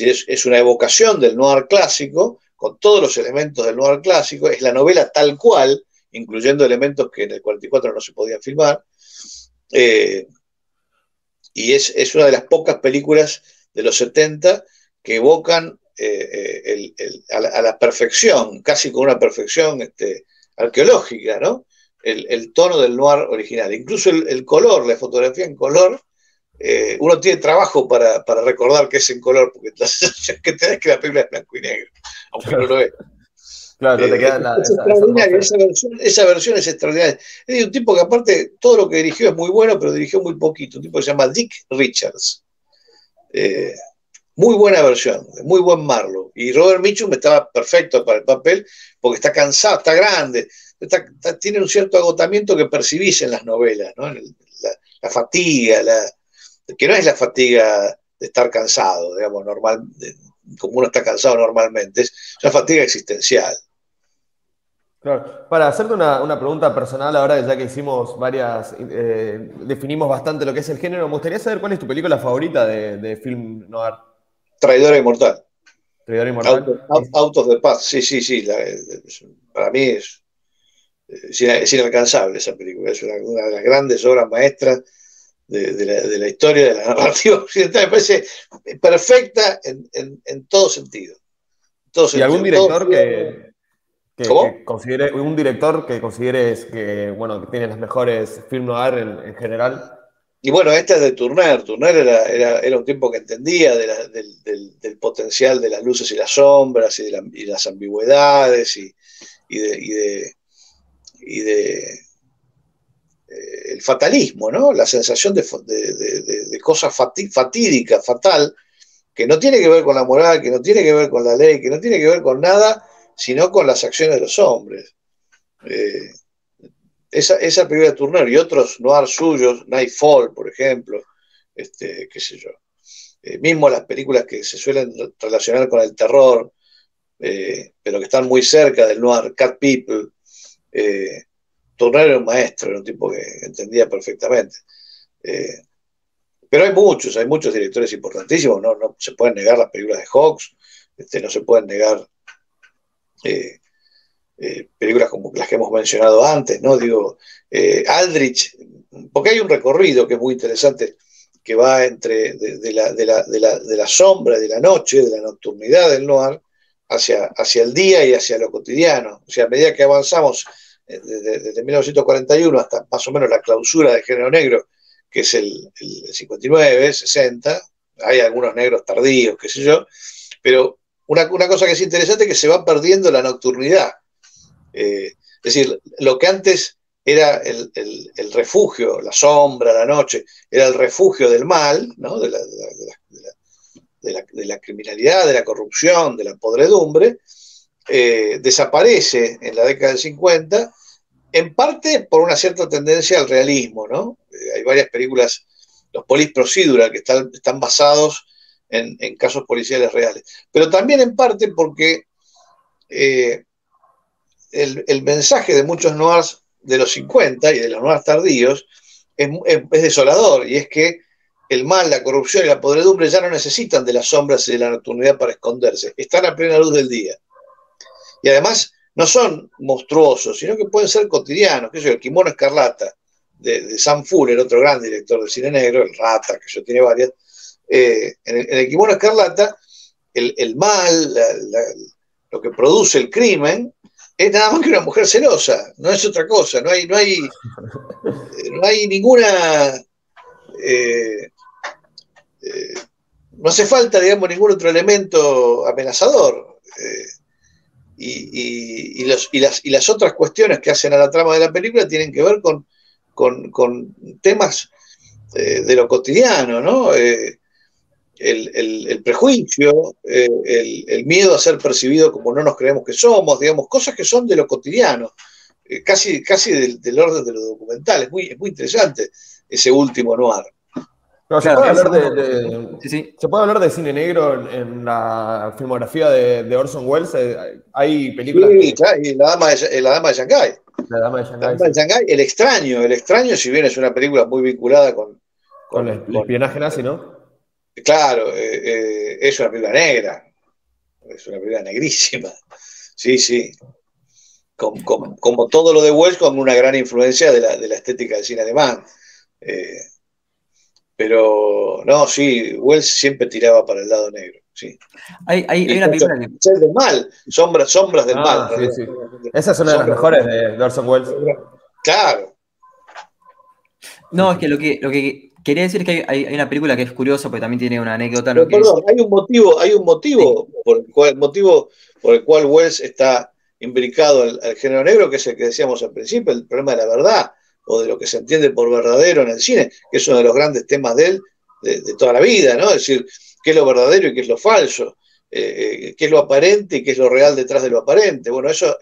Speaker 2: Es, una evocación del noir clásico, con todos los elementos del noir clásico, es la novela tal cual, incluyendo elementos que en el 44 no se podían filmar, eh, y es, es, una de las pocas películas de los 70 que evocan eh, eh, a, la, perfección, casi con una perfección este, arqueológica, ¿no? El, tono del noir original. Incluso el, color, la fotografía en color, eh, uno tiene trabajo para, recordar que es en color, porque la sensación que tenés que la película es blanco y negro, aunque no lo es.
Speaker 3: Claro, te queda la,
Speaker 2: esa, versión, es extraordinaria. Es un tipo que aparte todo lo que dirigió es muy bueno, pero dirigió muy poquito. Un tipo que se llama Dick Richards. Muy buena versión, muy buen Marlowe. Y Robert Mitchum estaba perfecto para el papel porque está cansado, está grande, tiene un cierto agotamiento que percibís en las novelas, ¿no? la, fatiga, que no es la fatiga de estar cansado, digamos, normal, como uno está cansado normalmente, es una fatiga existencial.
Speaker 3: Claro. Para hacerte una, pregunta personal, ahora ya que hicimos varias, eh, definimos bastante lo que es el género, me gustaría saber cuál es tu película favorita de, de film noir.
Speaker 2: Traidora Inmortal. Traidora Inmortal. Autos, de paz, sí, sí, sí. para mí es, es, inalcanzable esa película. Es una, de las grandes obras maestras de, la, historia de la narrativa occidental. Me parece perfecta en, todo sentido.
Speaker 3: ¿Y algún director que, considere, un director que consideres que, bueno, que tiene las mejores film noir en general?
Speaker 2: Y bueno, esta es de Turner. Turner era, era, un tiempo que entendía del, potencial de las luces y las sombras y, de las ambigüedades y, de, y de, el fatalismo, ¿no? La sensación de, de, cosa fatídica, fatal, que no tiene que ver con la moral, que no tiene que ver con la ley, que no tiene que ver con nada, sino con las acciones de los hombres. Eh, esa, de Turner y otros noir suyos, Nightfall, por ejemplo, este, qué sé yo. Eh, mismo las películas que se suelen relacionar con el terror, eh, pero que están muy cerca del noir, Cat People. Eh, Turner era un maestro, era un tipo que entendía perfectamente. pero hay muchos, hay muchos directores importantísimos, no, no se pueden negar las películas de Hawks, este, no se pueden negar eh, películas como las que hemos mencionado antes, ¿no? Digo, eh, Aldrich, porque hay un recorrido que es muy interesante, que va entre de, la, de, la, de, la, de la, sombra, de la noche, de la nocturnidad del noir, hacia, hacia el día y hacia lo cotidiano. O sea, a medida que avanzamos eh, desde, 1941 hasta más o menos la clausura de género negro, que es el, el 59, 60, hay algunos negros tardíos, qué sé yo, pero una, una cosa que es interesante es que se va perdiendo la nocturnidad. Eh, es decir, lo que antes era el, refugio, la sombra, la noche, era el refugio del mal, de, la, criminalidad, de la corrupción, de la podredumbre, eh, desaparece en la década del 50, en parte por una cierta tendencia al realismo. ¿no? Eh, hay varias películas, los polis procedural, que están, están basados en, casos policiales reales, pero también en parte porque el, mensaje de muchos noirs de los 50 y de los noirs tardíos es, desolador, y es que el mal, la corrupción y la podredumbre ya no necesitan de las sombras y de la nocturnidad para esconderse, están a plena luz del día. Y además no son monstruosos, sino que pueden ser cotidianos, que es el kimono escarlata de, Sam Fuller, otro gran director de cine negro, el Rata, que yo tiene varias, eh, en, el, kimono escarlata, el, mal, lo que produce el crimen, es nada más que una mujer celosa, no es otra cosa, no hay, no hay, no hay ninguna, eh, eh, no hace falta, digamos, ningún otro elemento amenazador. Eh, y, las, otras cuestiones que hacen a la trama de la película tienen que ver con, temas de lo cotidiano, ¿no? el, prejuicio, eh, el, miedo a ser percibido como no nos creemos que somos, digamos, cosas que son de lo cotidiano, eh, casi, del, orden de lo documental. Es muy, muy interesante ese último noir.
Speaker 3: ¿Se, puede hablar de, ¿Se puede hablar de cine negro en, la filmografía de, Orson Welles? ¿Hay películas?
Speaker 2: Sí, claro, y la, dama de, la Dama de Shanghái. La Dama de Shanghái. El extraño, el extraño, si bien es una película muy vinculada con...
Speaker 3: Con, el espionaje nazi, ¿no?
Speaker 2: Claro, eh, eh, es una película negra, es una película negrísima, sí, sí. Como, todo lo de Wells, con una gran influencia de la, estética del cine alemán. Eh, pero no, sí, Wells siempre tiraba para el lado negro. Sí.
Speaker 1: Hay, hay, una película
Speaker 2: que... del mal, sombras, sombras del ah, mal. Sí,
Speaker 3: Esa es una de las mejores de Orson Welles.
Speaker 2: Claro.
Speaker 1: No, es que lo que, lo que Quería decir que hay, una película que es curiosa porque también tiene una anécdota.
Speaker 2: perdón, hay un motivo, hay un motivo, por el cual, motivo por el cual Wells está imbricado al, género negro, que es el que decíamos al principio, el problema de la verdad o de lo que se entiende por verdadero en el cine, que es uno de los grandes temas de él de, toda la vida, ¿no? Es decir, qué es lo verdadero y qué es lo falso, eh, eh, qué es lo aparente y qué es lo real detrás de lo aparente. Bueno, eso,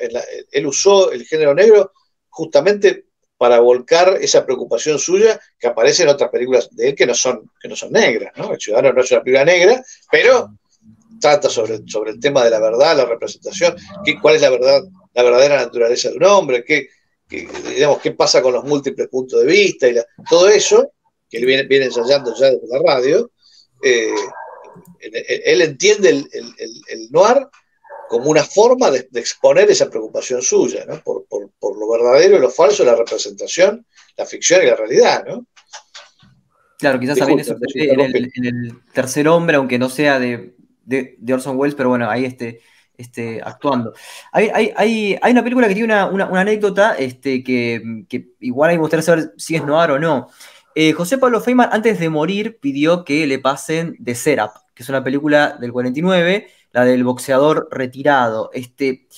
Speaker 2: él usó el género negro justamente para volcar esa preocupación suya que aparece en otras películas de él que no son, que no son negras. ¿no? El Ciudadano no es una película negra, pero trata sobre, sobre el tema de la verdad, la representación, qué, cuál es la verdad, la verdadera naturaleza de un hombre, qué, digamos, qué pasa con los múltiples puntos de vista y todo eso, que él viene, viene, ensayando ya desde la radio. Eh, él entiende el, el noir como una forma de, exponer esa preocupación suya, ¿no? Por, lo verdadero y lo falso, la representación, la ficción y la realidad, ¿no?
Speaker 1: Claro, quizás también eso en el, tercer hombre, aunque no sea de, Orson Welles, pero bueno, ahí este, este, actuando. Hay, hay, una película que tiene una, anécdota este, que, igual hay que gustaría saber si es noir o no. Eh, José Pablo Feynman, antes de morir, pidió que le pasen The Serap, que es una película del 49, la del boxeador retirado. Este,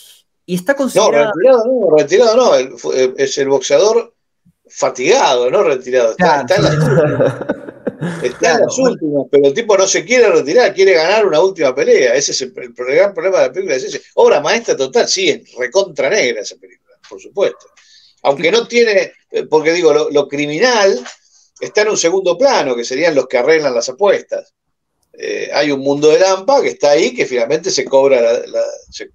Speaker 1: y está considerado.
Speaker 2: No, retirado no, retirado no, eh, es el boxeador fatigado, no retirado. Está, en las últimas. pero el tipo no se quiere retirar, quiere ganar una última pelea. Ese es el, gran problema de la película. Es ese. Obra maestra total, sí, es recontra negra esa película, por supuesto. Aunque no tiene, eh, porque digo, lo criminal está en un segundo plano, que serían los que arreglan las apuestas. Eh, hay un mundo de Lampa que está ahí, que finalmente se cobra, la, se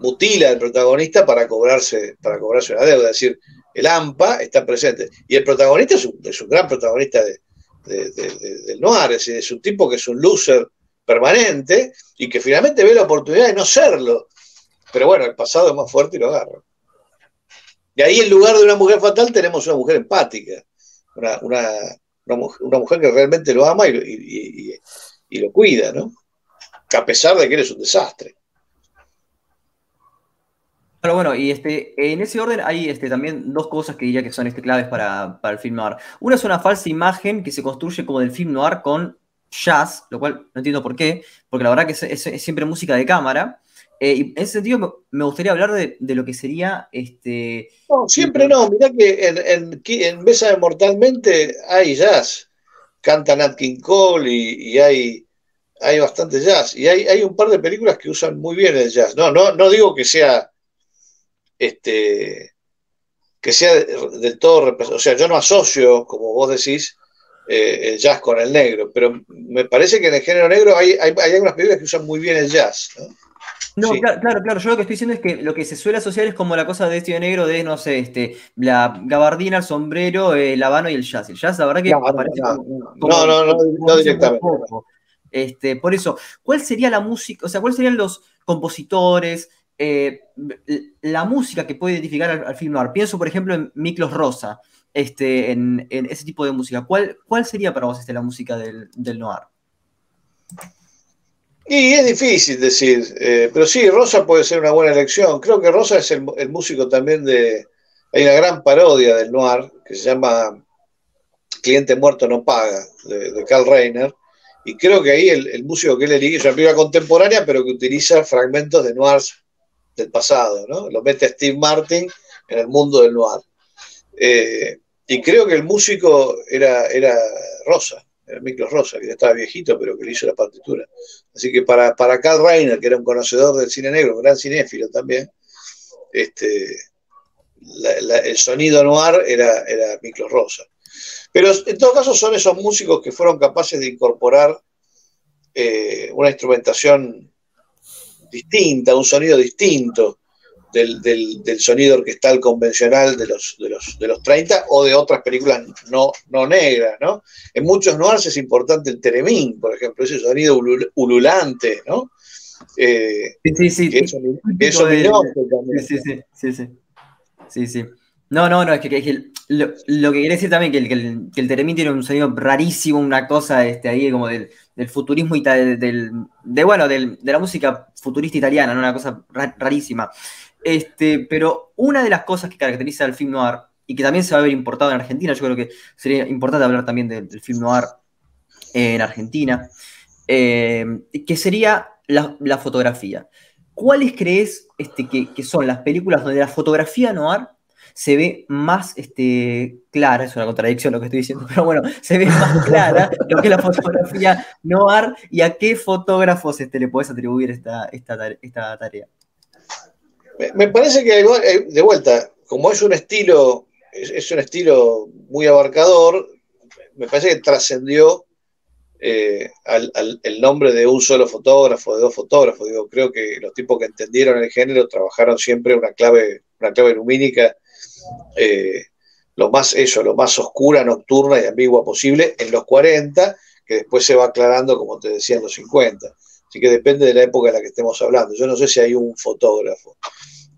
Speaker 2: mutila el protagonista para cobrarse, para cobrarse una deuda. Es decir, el AMPA está presente. Y el protagonista es un, gran protagonista de, del noir, es, es un tipo que es un loser permanente y que finalmente ve la oportunidad de no serlo. Pero bueno, el pasado es más fuerte y lo agarra. Y ahí en lugar de una mujer fatal tenemos una mujer empática, una, una mujer, que realmente lo ama y, lo cuida, ¿no? a pesar de que eres un desastre.
Speaker 1: Pero bueno, y este, en ese orden hay este, también dos cosas que diría que son este, claves para, el film noir. Una es una falsa imagen que se construye como del film noir con jazz, lo cual no entiendo por qué, porque la verdad que es siempre música de cámara. Eh, en ese sentido, me gustaría hablar de, lo que sería este.
Speaker 2: No, siempre no. Mirá que en, en, Mesa de Mortalmente hay jazz. Canta Nat King Cole y, hay, hay bastante jazz. Y hay, hay, un par de películas que usan muy bien el jazz. No, no, no digo que sea. Este, que sea del todo. O sea, yo no asocio, como vos decís, eh, el jazz con el negro. Pero me parece que en el género negro hay, hay, hay algunas películas que usan muy bien el jazz. ¿no?
Speaker 1: No, claro, claro, yo lo que estoy diciendo es que lo que se suele asociar es como la cosa de este negro de, no sé, este, la gabardina, el sombrero, el habano y el jazz. El jazz, la verdad que no, aparece
Speaker 2: no, no, no, directamente.
Speaker 1: Este, por eso, ¿cuál sería la música, o sea, cuáles serían los compositores, eh, la música que puede identificar al, film noir? Pienso, por ejemplo, en Miklos Rosa, este, en, ese tipo de música. ¿Cuál, cuál sería para vos este, la música del, del noir?
Speaker 2: Y es difícil decir, eh, pero sí, Rosa puede ser una buena elección. Creo que Rosa es el, músico también de... Hay una gran parodia del noir que se llama Cliente muerto no paga, de, Carl Reiner. Y creo que ahí el, músico que él elige es una película contemporánea, pero que utiliza fragmentos de noirs del pasado, ¿no? Lo mete Steve Martin en el mundo del noir. Eh, y creo que el músico era, era Rosa, era Miklos Rosa, que ya estaba viejito, pero que le hizo la partitura. Así que para, para Karl Reiner, que era un conocedor del cine negro, un gran cinéfilo también, este, el sonido noir era, era Miklos Rosa. Pero en todo caso son esos músicos que fueron capaces de incorporar eh, una instrumentación distinta, un sonido distinto del, sonido orquestal convencional de los, de, los, de los 30 o de otras películas no, no negras, ¿no? En muchos noirs es importante el teremín, por ejemplo, ese sonido ululante, ¿no?
Speaker 1: Eh, sí, sí, sí.
Speaker 2: Eso, eso
Speaker 1: sí, sí, sí, sí, sí, sí. No, no, no, es que, lo, que quiere decir también que el, que el, que Teremín tiene un sonido rarísimo, una cosa este, ahí como del, futurismo y del, de, bueno, de la música futurista italiana, ¿no? una cosa rarísima. Este, pero una de las cosas que caracteriza al film noir y que también se va a ver importado en Argentina, yo creo que sería importante hablar también del, film noir en Argentina, eh, que sería la, fotografía. ¿Cuáles crees este, que, que son las películas donde la fotografía noir se ve más este, clara, es una contradicción lo que estoy diciendo, pero bueno, se ve más clara lo que es la fotografía noir y a qué fotógrafos este, le puedes atribuir esta, esta, tarea.
Speaker 2: Me parece que, eh, de vuelta, como es un estilo, es, un estilo muy abarcador, me parece que trascendió eh, al, el nombre de un solo fotógrafo, de dos fotógrafos. Digo, creo que los tipos que entendieron el género trabajaron siempre una clave, una clave lumínica eh, lo más eso, lo más oscura, nocturna y ambigua posible en los 40, que después se va aclarando, como te decía, en los 50. Así que depende de la época en la que estemos hablando. Yo no sé si hay un fotógrafo,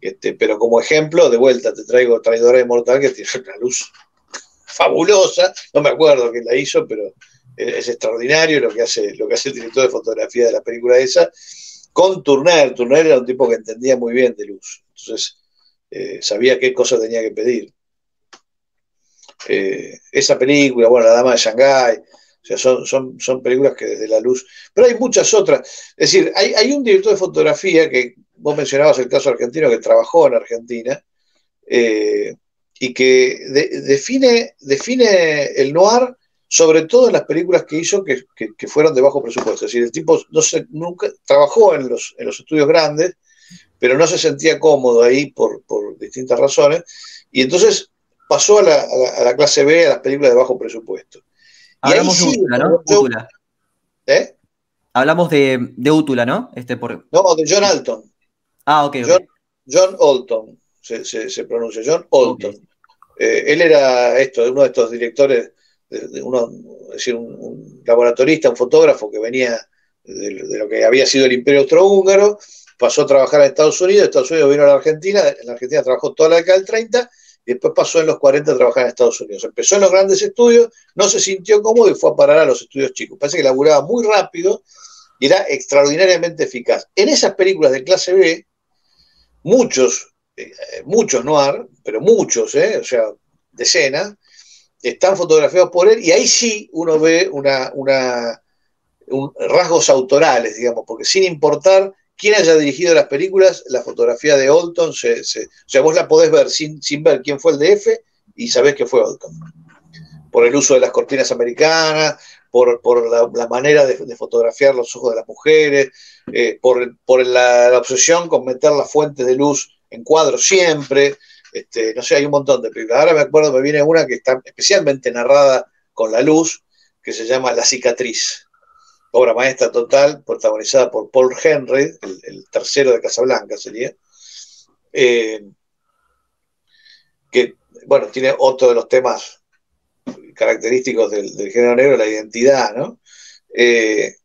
Speaker 2: este, pero como ejemplo, de vuelta te traigo Traidora Inmortal, que tiene una luz fabulosa, no me acuerdo quién la hizo, pero es extraordinario lo que hace, lo que hace el director de fotografía de la película esa, con Turner. Turner era un tipo que entendía muy bien de luz. Entonces, eh, sabía qué cosa tenía que pedir. Eh, esa película, bueno, La Dama de Shanghái, o sea, son, son, son, películas que desde la luz, pero hay muchas otras. Es decir, hay, hay, un director de fotografía que vos mencionabas el caso argentino que trabajó en Argentina eh, y que define, define el noir sobre todo en las películas que hizo que, que, fueron de bajo presupuesto. Es decir, el tipo no se, nunca trabajó en los, en los estudios grandes, pero no se sentía cómodo ahí por, distintas razones, y entonces pasó a la, clase B, a las películas de bajo presupuesto.
Speaker 1: Hablamos de Útula, ¿no? ¿Eh? Hablamos de, de Útula, ¿no? Este por...
Speaker 2: No, de John Alton.
Speaker 1: Ah, ok.
Speaker 2: John, John Alton, se, pronuncia, John Alton. Eh, él era esto, uno de estos directores, de, uno, es decir, un, laboratorista, un fotógrafo que venía de, de, lo que había sido el Imperio Austrohúngaro, pasó a trabajar en Estados Unidos, Estados Unidos vino a la Argentina, en la Argentina trabajó toda la década del 30 y después pasó en los 40 a trabajar en Estados Unidos. Empezó en los grandes estudios, no se sintió cómodo y fue a parar a los estudios chicos. Parece que laburaba muy rápido y era extraordinariamente eficaz. En esas películas de clase B, muchos, eh, muchos noir, pero muchos, eh, o sea, decenas, están fotografiados por él y ahí sí uno ve una, una rasgos autorales, digamos, porque sin importar quien haya dirigido las películas, la fotografía de Olton, se, o sea, vos la podés ver sin, sin ver quién fue el DF y sabés que fue Olton. Por el uso de las cortinas americanas, por, la, manera de, fotografiar los ojos de las mujeres, eh, por, la, obsesión con meter la fuente de luz en cuadro siempre. Este, no sé, hay un montón de películas. Ahora me acuerdo, me viene una que está especialmente narrada con la luz, que se llama La cicatriz obra maestra total, protagonizada por Paul Henry, el, tercero de Casablanca sería, eh, que, bueno, tiene otro de los temas característicos del, género negro, la identidad, ¿no? Eh,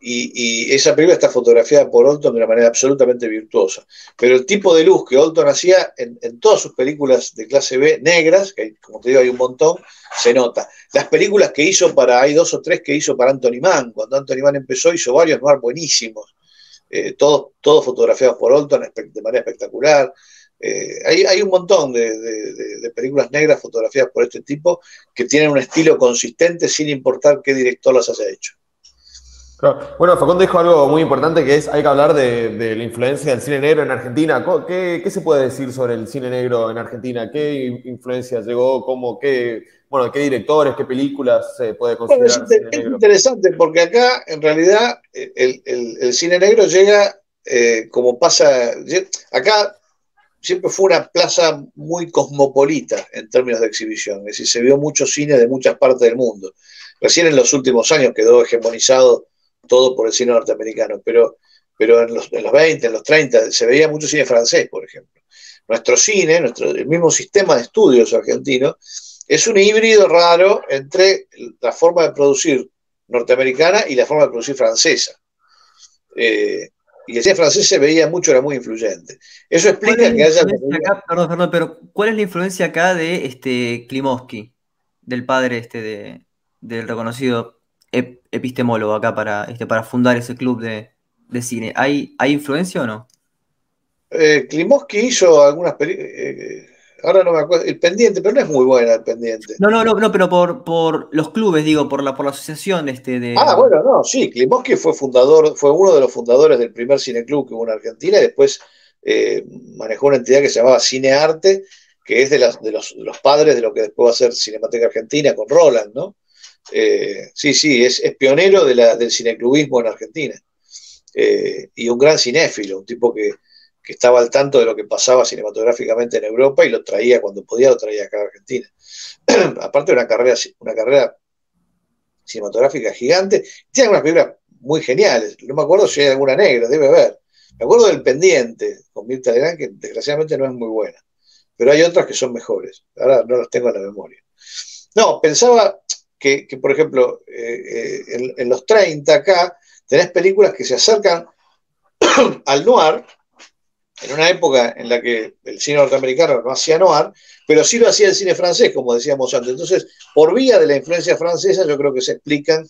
Speaker 2: y, esa película está fotografiada por Olton de una manera absolutamente virtuosa. Pero el tipo de luz que Olton hacía en, todas sus películas de clase B, negras, que como te digo hay un montón, se nota. Las películas que hizo para, hay dos o tres que hizo para Anthony Mann. Cuando Anthony Mann empezó hizo varios noir buenísimos. Eh, todos, fotografiados por Olton de manera espectacular. Eh, hay, un montón de, películas negras fotografiadas por este tipo que tienen un estilo consistente sin importar qué director las haya hecho.
Speaker 3: Bueno, Facundo dijo algo muy importante que es, hay que hablar de, la influencia del cine negro en Argentina. ¿Qué, se puede decir sobre el cine negro en Argentina? ¿Qué influencia llegó? ¿Cómo? ¿Qué, bueno, qué directores, qué películas se puede considerar?
Speaker 2: es, interesante porque acá, en realidad, el, cine negro llega eh, como pasa... Acá siempre fue una plaza muy cosmopolita en términos de exhibición, es decir, se vio mucho cine de muchas partes del mundo. Recién en los últimos años quedó hegemonizado todo por el cine norteamericano, pero, pero en, los, en los 20, en los 30, se veía mucho cine francés, por ejemplo. Nuestro cine, nuestro, el mismo sistema de estudios argentino, es un híbrido raro entre la forma de producir norteamericana y la forma de producir francesa. Eh, y el cine francés se veía mucho, era muy influyente. Eso explica que haya...
Speaker 1: perdón, perdón, pero ¿cuál es la influencia acá de este Klimovsky, del padre este de, del reconocido epistemólogo acá para, este, para fundar ese club de, cine. ¿Hay, ¿Hay influencia o no?
Speaker 2: Eh, Klimovsky hizo algunas películas. Eh, ahora no me acuerdo. El pendiente, pero no es muy buena el pendiente.
Speaker 1: No, no, no, no pero por, por los clubes, digo, por la, por la asociación este, de.
Speaker 2: Ah, bueno, no, sí. Klimovsky fue fundador, fue uno de los fundadores del primer cineclub que hubo en Argentina y después eh, manejó una entidad que se llamaba Cinearte, que es de, las, de, los, de los padres de lo que después va a ser Cinemateca Argentina con Roland, ¿no? Eh, sí, sí, es, pionero del cineclubismo en Argentina. Eh, y un gran cinéfilo, un tipo que, estaba al tanto de lo que pasaba cinematográficamente en Europa y lo traía cuando podía, lo traía acá a Argentina. Aparte de una carrera, una carrera cinematográfica gigante, tiene unas películas muy geniales. No me acuerdo si hay alguna negra, debe haber. Me acuerdo del Pendiente con Mirta Legrand, que desgraciadamente no es muy buena. Pero hay otras que son mejores. Ahora no las tengo en la memoria. No, pensaba, que, por ejemplo, eh, eh, en, los 30 acá tenés películas que se acercan al noir, en una época en la que el cine norteamericano no hacía noir, pero sí lo hacía el cine francés, como decíamos antes. Entonces, por vía de la influencia francesa, yo creo que se explican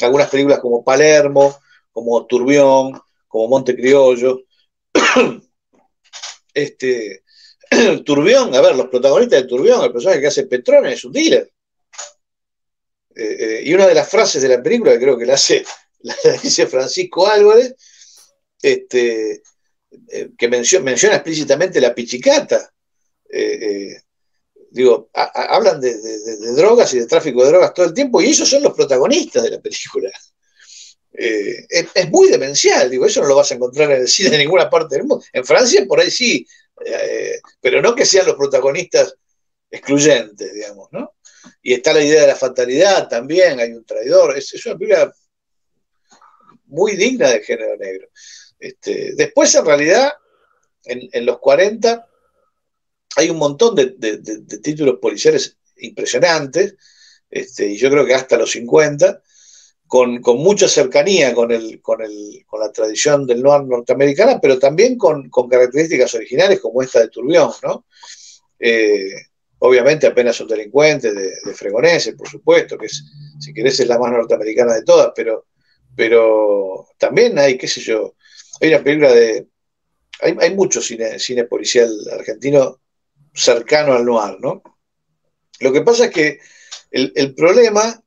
Speaker 2: algunas películas como Palermo, como Turbión, como Monte Criollo. este, Turbión, a ver, los protagonistas de Turbión, el personaje que hace Petrone es un dealer. Eh, eh, y una de las frases de la película, que creo que la hace, dice Francisco Álvarez, este, eh, que menciona, explícitamente la pichicata. digo, hablan de, drogas y de tráfico de drogas todo el tiempo, y ellos son los protagonistas de la película. Es, muy demencial, digo, eso no lo vas a encontrar en el cine de ninguna parte del mundo. En Francia, por ahí sí, pero no que sean los protagonistas excluyentes, digamos, ¿no? Y está la idea de la fatalidad también, hay un traidor. Es, una película muy digna del género negro. Este, después, en realidad, en, los 40 hay un montón de, títulos policiales impresionantes, este, y yo creo que hasta los 50, con, mucha cercanía con, el, con, la tradición del noir norteamericana, pero también con, características originales como esta de Turbión, ¿no? Eh, obviamente apenas un delincuente, de, de por supuesto, que es, si querés, es la más norteamericana de todas, pero, pero también hay, qué sé yo, hay una película de... Hay, hay mucho cine, cine policial argentino cercano al noir, ¿no? Lo que pasa es que el, problema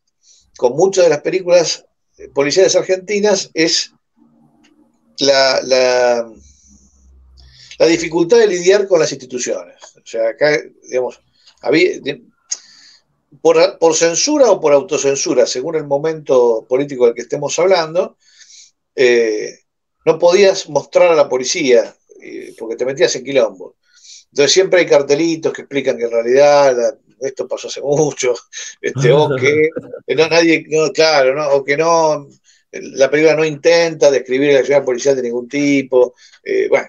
Speaker 2: con muchas de las películas policiales argentinas es la, la, la, dificultad de lidiar con las instituciones. O sea, acá, digamos, por, censura o por autocensura, según el momento político del que estemos hablando, eh, no podías mostrar a la policía eh, porque te metías en quilombo. Entonces siempre hay cartelitos que explican que en realidad esto pasó hace mucho, este, o que no nadie, claro, ¿no? o que no, la película no intenta describir la acción policial de ningún tipo, eh, bueno,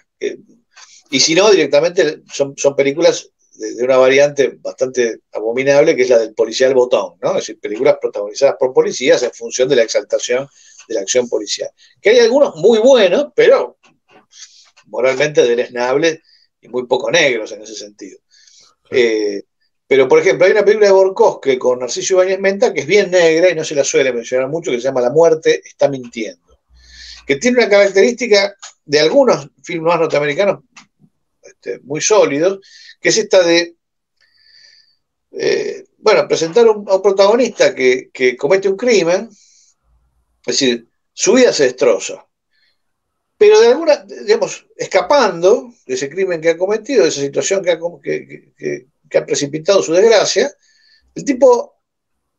Speaker 2: y si no, directamente son, son películas de, una variante bastante abominable, que es la del policial botón, ¿no? Es decir, películas protagonizadas por policías en función de la exaltación de la acción policial. Que hay algunos muy buenos, pero moralmente deleznables y muy poco negros en ese sentido. Eh, pero, por ejemplo, hay una película de Borkowski con Narciso Ibáñez Menta que es bien negra y no se la suele mencionar mucho, que se llama La muerte está mintiendo. Que tiene una característica de algunos filmes norteamericanos este, muy sólidos, que es esta de, eh, bueno, presentar a un protagonista que, comete un crimen, es decir, su vida se destroza. Pero de alguna, digamos, escapando de ese crimen que ha cometido, de esa situación que ha, que ha precipitado su desgracia, el tipo,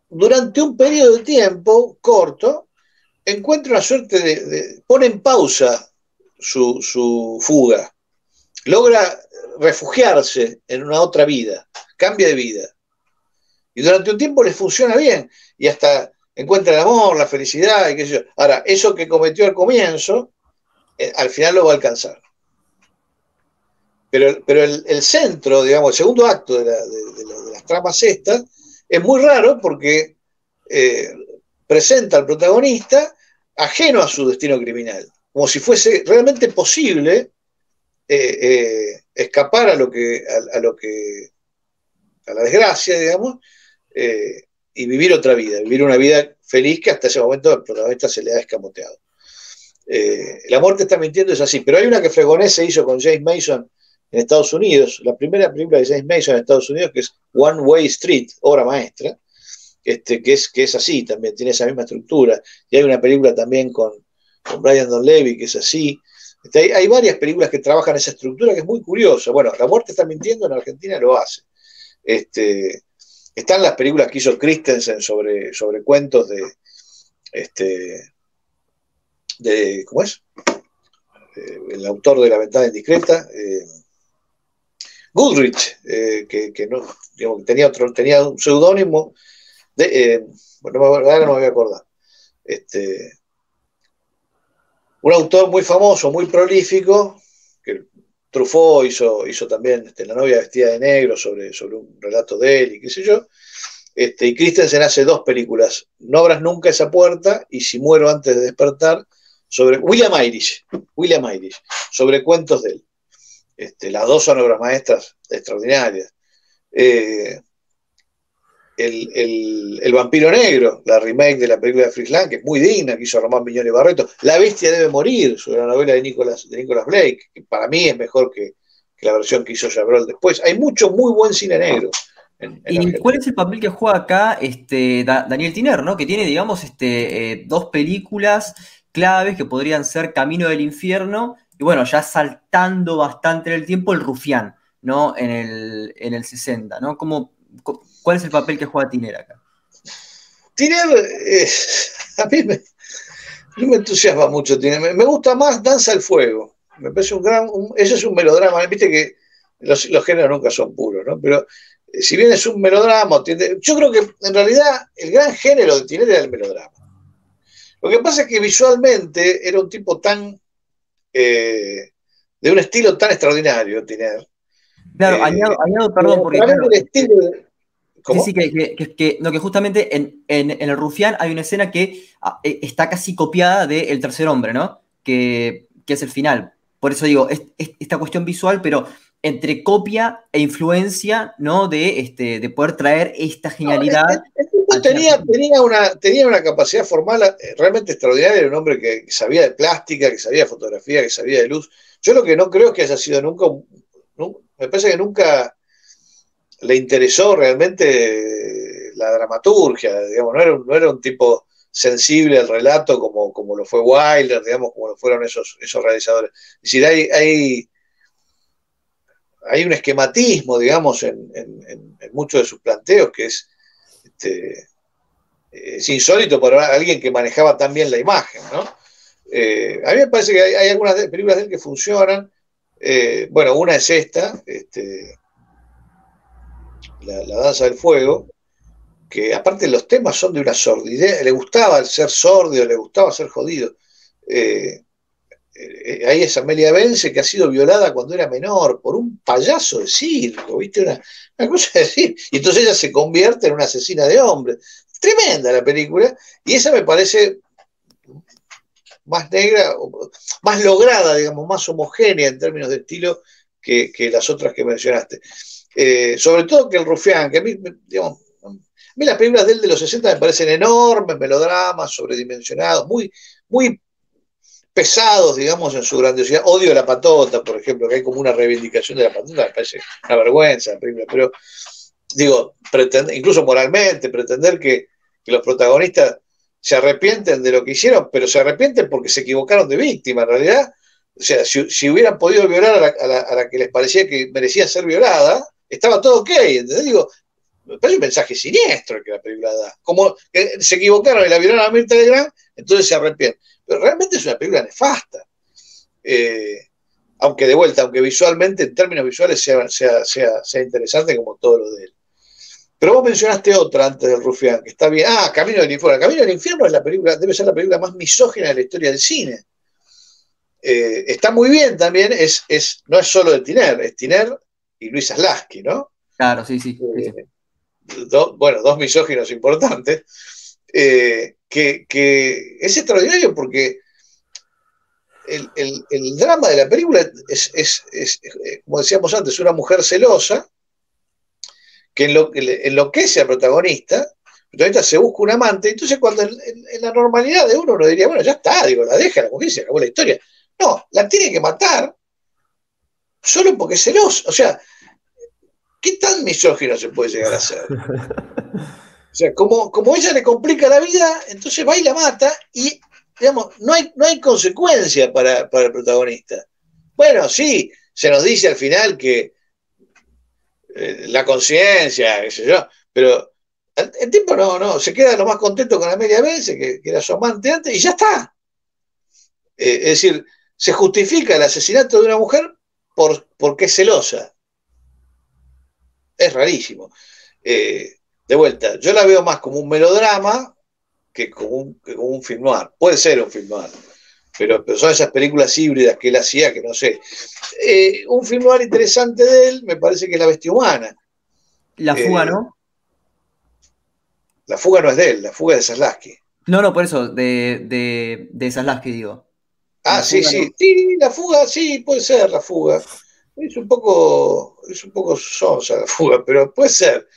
Speaker 2: durante un periodo de tiempo corto, encuentra una suerte de, pone en pausa su, fuga, logra refugiarse en una otra vida, cambia de vida. Y durante un tiempo le funciona bien y hasta encuentra el amor, la felicidad. Ahora, eso que cometió al comienzo, eh, al final lo va a alcanzar. Pero, pero el, centro, digamos, el segundo acto de, las tramas estas, es muy raro porque eh, presenta al protagonista ajeno a su destino criminal, como si fuese realmente posible eh, escapar a lo que, a, lo que, a la desgracia, digamos, eh, y vivir otra vida, vivir una vida feliz que hasta ese momento el protagonista se le ha escamoteado. la muerte está mintiendo es así, pero hay una que Fregonés se hizo con James Mason en Estados Unidos, la primera película de James Mason en Estados Unidos, que es One Way Street, obra maestra, este, que, es, que es así también, tiene esa misma estructura. Y hay una película también con, con Brian Don Levy que es así. Este, hay, varias películas que trabajan esa estructura que es muy curiosa. Bueno, La muerte está mintiendo, en Argentina lo hace. Este, están las películas que hizo Christensen sobre, sobre cuentos de, este, de, ¿cómo es? Eh, el autor de La ventana indiscreta, eh, Goodrich, eh, que, tenía, otro, tenía un seudónimo eh, bueno, ahora no me voy a acordar. Un autor muy famoso, muy prolífico, que Truffaut hizo, hizo también este, La novia vestida de negro sobre, sobre un relato de él y qué sé yo. Este, y Christensen hace dos películas, No abras nunca esa puerta y Si muero antes de despertar, sobre William Irish, William Irish, sobre cuentos de él. Este, las dos son obras maestras extraordinarias. Eh, el, Vampiro Negro, la remake de la película de Fritz que es muy digna, que hizo Román Miñón y Barreto. La Bestia debe morir, sobre la novela de Nicolas, de Nicolas Blake, que para mí es mejor que, la versión que hizo Chabrol después. Hay mucho muy buen cine negro.
Speaker 1: ¿Y cuál es el papel que juega acá este, Daniel Tiner, ¿no? que tiene, digamos, este, eh, dos películas claves que podrían ser Camino del Infierno y, bueno, ya saltando bastante en el tiempo, El Rufián, ¿no? en, el, en el 60, ¿no? Como ¿Cuál es el papel que juega Tiner acá?
Speaker 2: Tiner, eh, a mí me, no me entusiasma mucho Tiner. Me, gusta más Danza al Fuego. Me parece un gran. ese es un melodrama. Viste que los, géneros nunca son puros, ¿no? Pero eh, si bien es un melodrama, yo creo que en realidad el gran género de Tiner era el melodrama. Lo que pasa es que visualmente era un tipo tan. Eh, de un estilo tan extraordinario, Tiner.
Speaker 1: Claro, añado, perdón, porque. el estilo Sí, sí, que, que, no, que justamente en, el Rufián hay una escena que ah, eh, está casi copiada de El tercer hombre, ¿no? Que, es el final. Por eso digo, es, esta cuestión visual, pero entre copia e influencia, ¿no? De, este, de poder traer esta genialidad.
Speaker 2: tenía, tenía, una, tenía una capacidad formal eh, realmente extraordinaria, era un hombre que sabía de plástica, que sabía de fotografía, que sabía de luz. Yo lo que no creo que haya sido nunca, me parece que nunca le interesó realmente la dramaturgia, digamos, no era un, no era un tipo sensible al relato como, como lo fue Wilder, digamos, como lo fueron esos, esos realizadores. Es decir, hay, hay, hay un esquematismo, digamos, en, muchos de sus planteos que es, este, es insólito para alguien que manejaba tan bien la imagen, ¿no? Eh, a mí me parece que hay, algunas películas de él que funcionan. Eh, bueno, una es esta, este, la, danza del fuego, que aparte los temas son de una sordidez, le gustaba ser sordio, le gustaba ser jodido. Eh, eh, ahí es Amelia Vence que ha sido violada cuando era menor por un payaso de circo, ¿viste? Una, cosa de decir. Y entonces ella se convierte en una asesina de hombres. Tremenda la película, y esa me parece más negra, más lograda, digamos, más homogénea en términos de estilo que, que las otras que mencionaste. Eh, sobre todo que el Rufián, que a mí, digamos, a las películas de él de los 60 me parecen enormes, melodramas, sobredimensionados, muy, muy pesados, digamos, en su grandiosidad. Odio la patota, por ejemplo, que hay como una reivindicación de la patota, me parece una vergüenza, pero digo, incluso moralmente, pretender que, los protagonistas se arrepienten de lo que hicieron, pero se arrepienten porque se equivocaron de víctima, en realidad. O sea, si, hubieran podido violar a la, que les parecía que merecía ser violada, estaba todo ok. Entonces digo, me parece un mensaje siniestro que la película da. Como se equivocaron y la violaron a Mirta Legrand, entonces se arrepienten. Pero realmente es una película nefasta. Eh, aunque de vuelta, aunque visualmente, en términos visuales, sea, sea, sea, sea interesante como todo lo de él. Pero vos mencionaste otra antes del Rufián, que está bien. Ah, Camino del Infierno. Camino del Infierno es la película, debe ser la película más misógina de la historia del cine. Eh, está muy bien también, es, es, no es solo de Tiner, es Tiner y Luis Aslaski, ¿no?
Speaker 1: Claro, sí, sí.
Speaker 2: Eh, bueno, dos misóginos importantes, eh, que, es extraordinario porque el, drama de la película es, es, como decíamos antes, una mujer celosa que enloquece al protagonista, el protagonista se busca un amante, entonces cuando en, la normalidad de uno uno diría, bueno, ya está, digo, la deja la mujer se acabó la historia. No, la tiene que matar solo porque es celoso. O sea, ¿qué tan misógino se puede llegar a ser? O sea, como, como ella le complica la vida, entonces va y la mata y, digamos, no hay, no hay consecuencia para, para el protagonista. Bueno, sí, se nos dice al final que eh, la conciencia, qué sé yo, pero el, tipo no, no, se queda lo más contento con Amelia Vence, que, que era su amante antes, y ya está. Eh, es decir, se justifica el asesinato de una mujer por, porque es celosa. Es rarísimo. Eh, de vuelta, yo la veo más como un melodrama que como un, como un film noir. Puede ser un film noir pero, son esas películas híbridas que él hacía que no sé. Eh, un film interesante de él me parece que es La Bestia Humana.
Speaker 1: La fuga, eh, ¿no?
Speaker 2: La fuga no es de él, la fuga es de Saslasky.
Speaker 1: No, no, por eso, de, de, de digo.
Speaker 2: Ah, sí, sí. Sí, la fuga, sí, puede ser la fuga. Es un poco, es un poco sonsa la fuga, pero puede ser.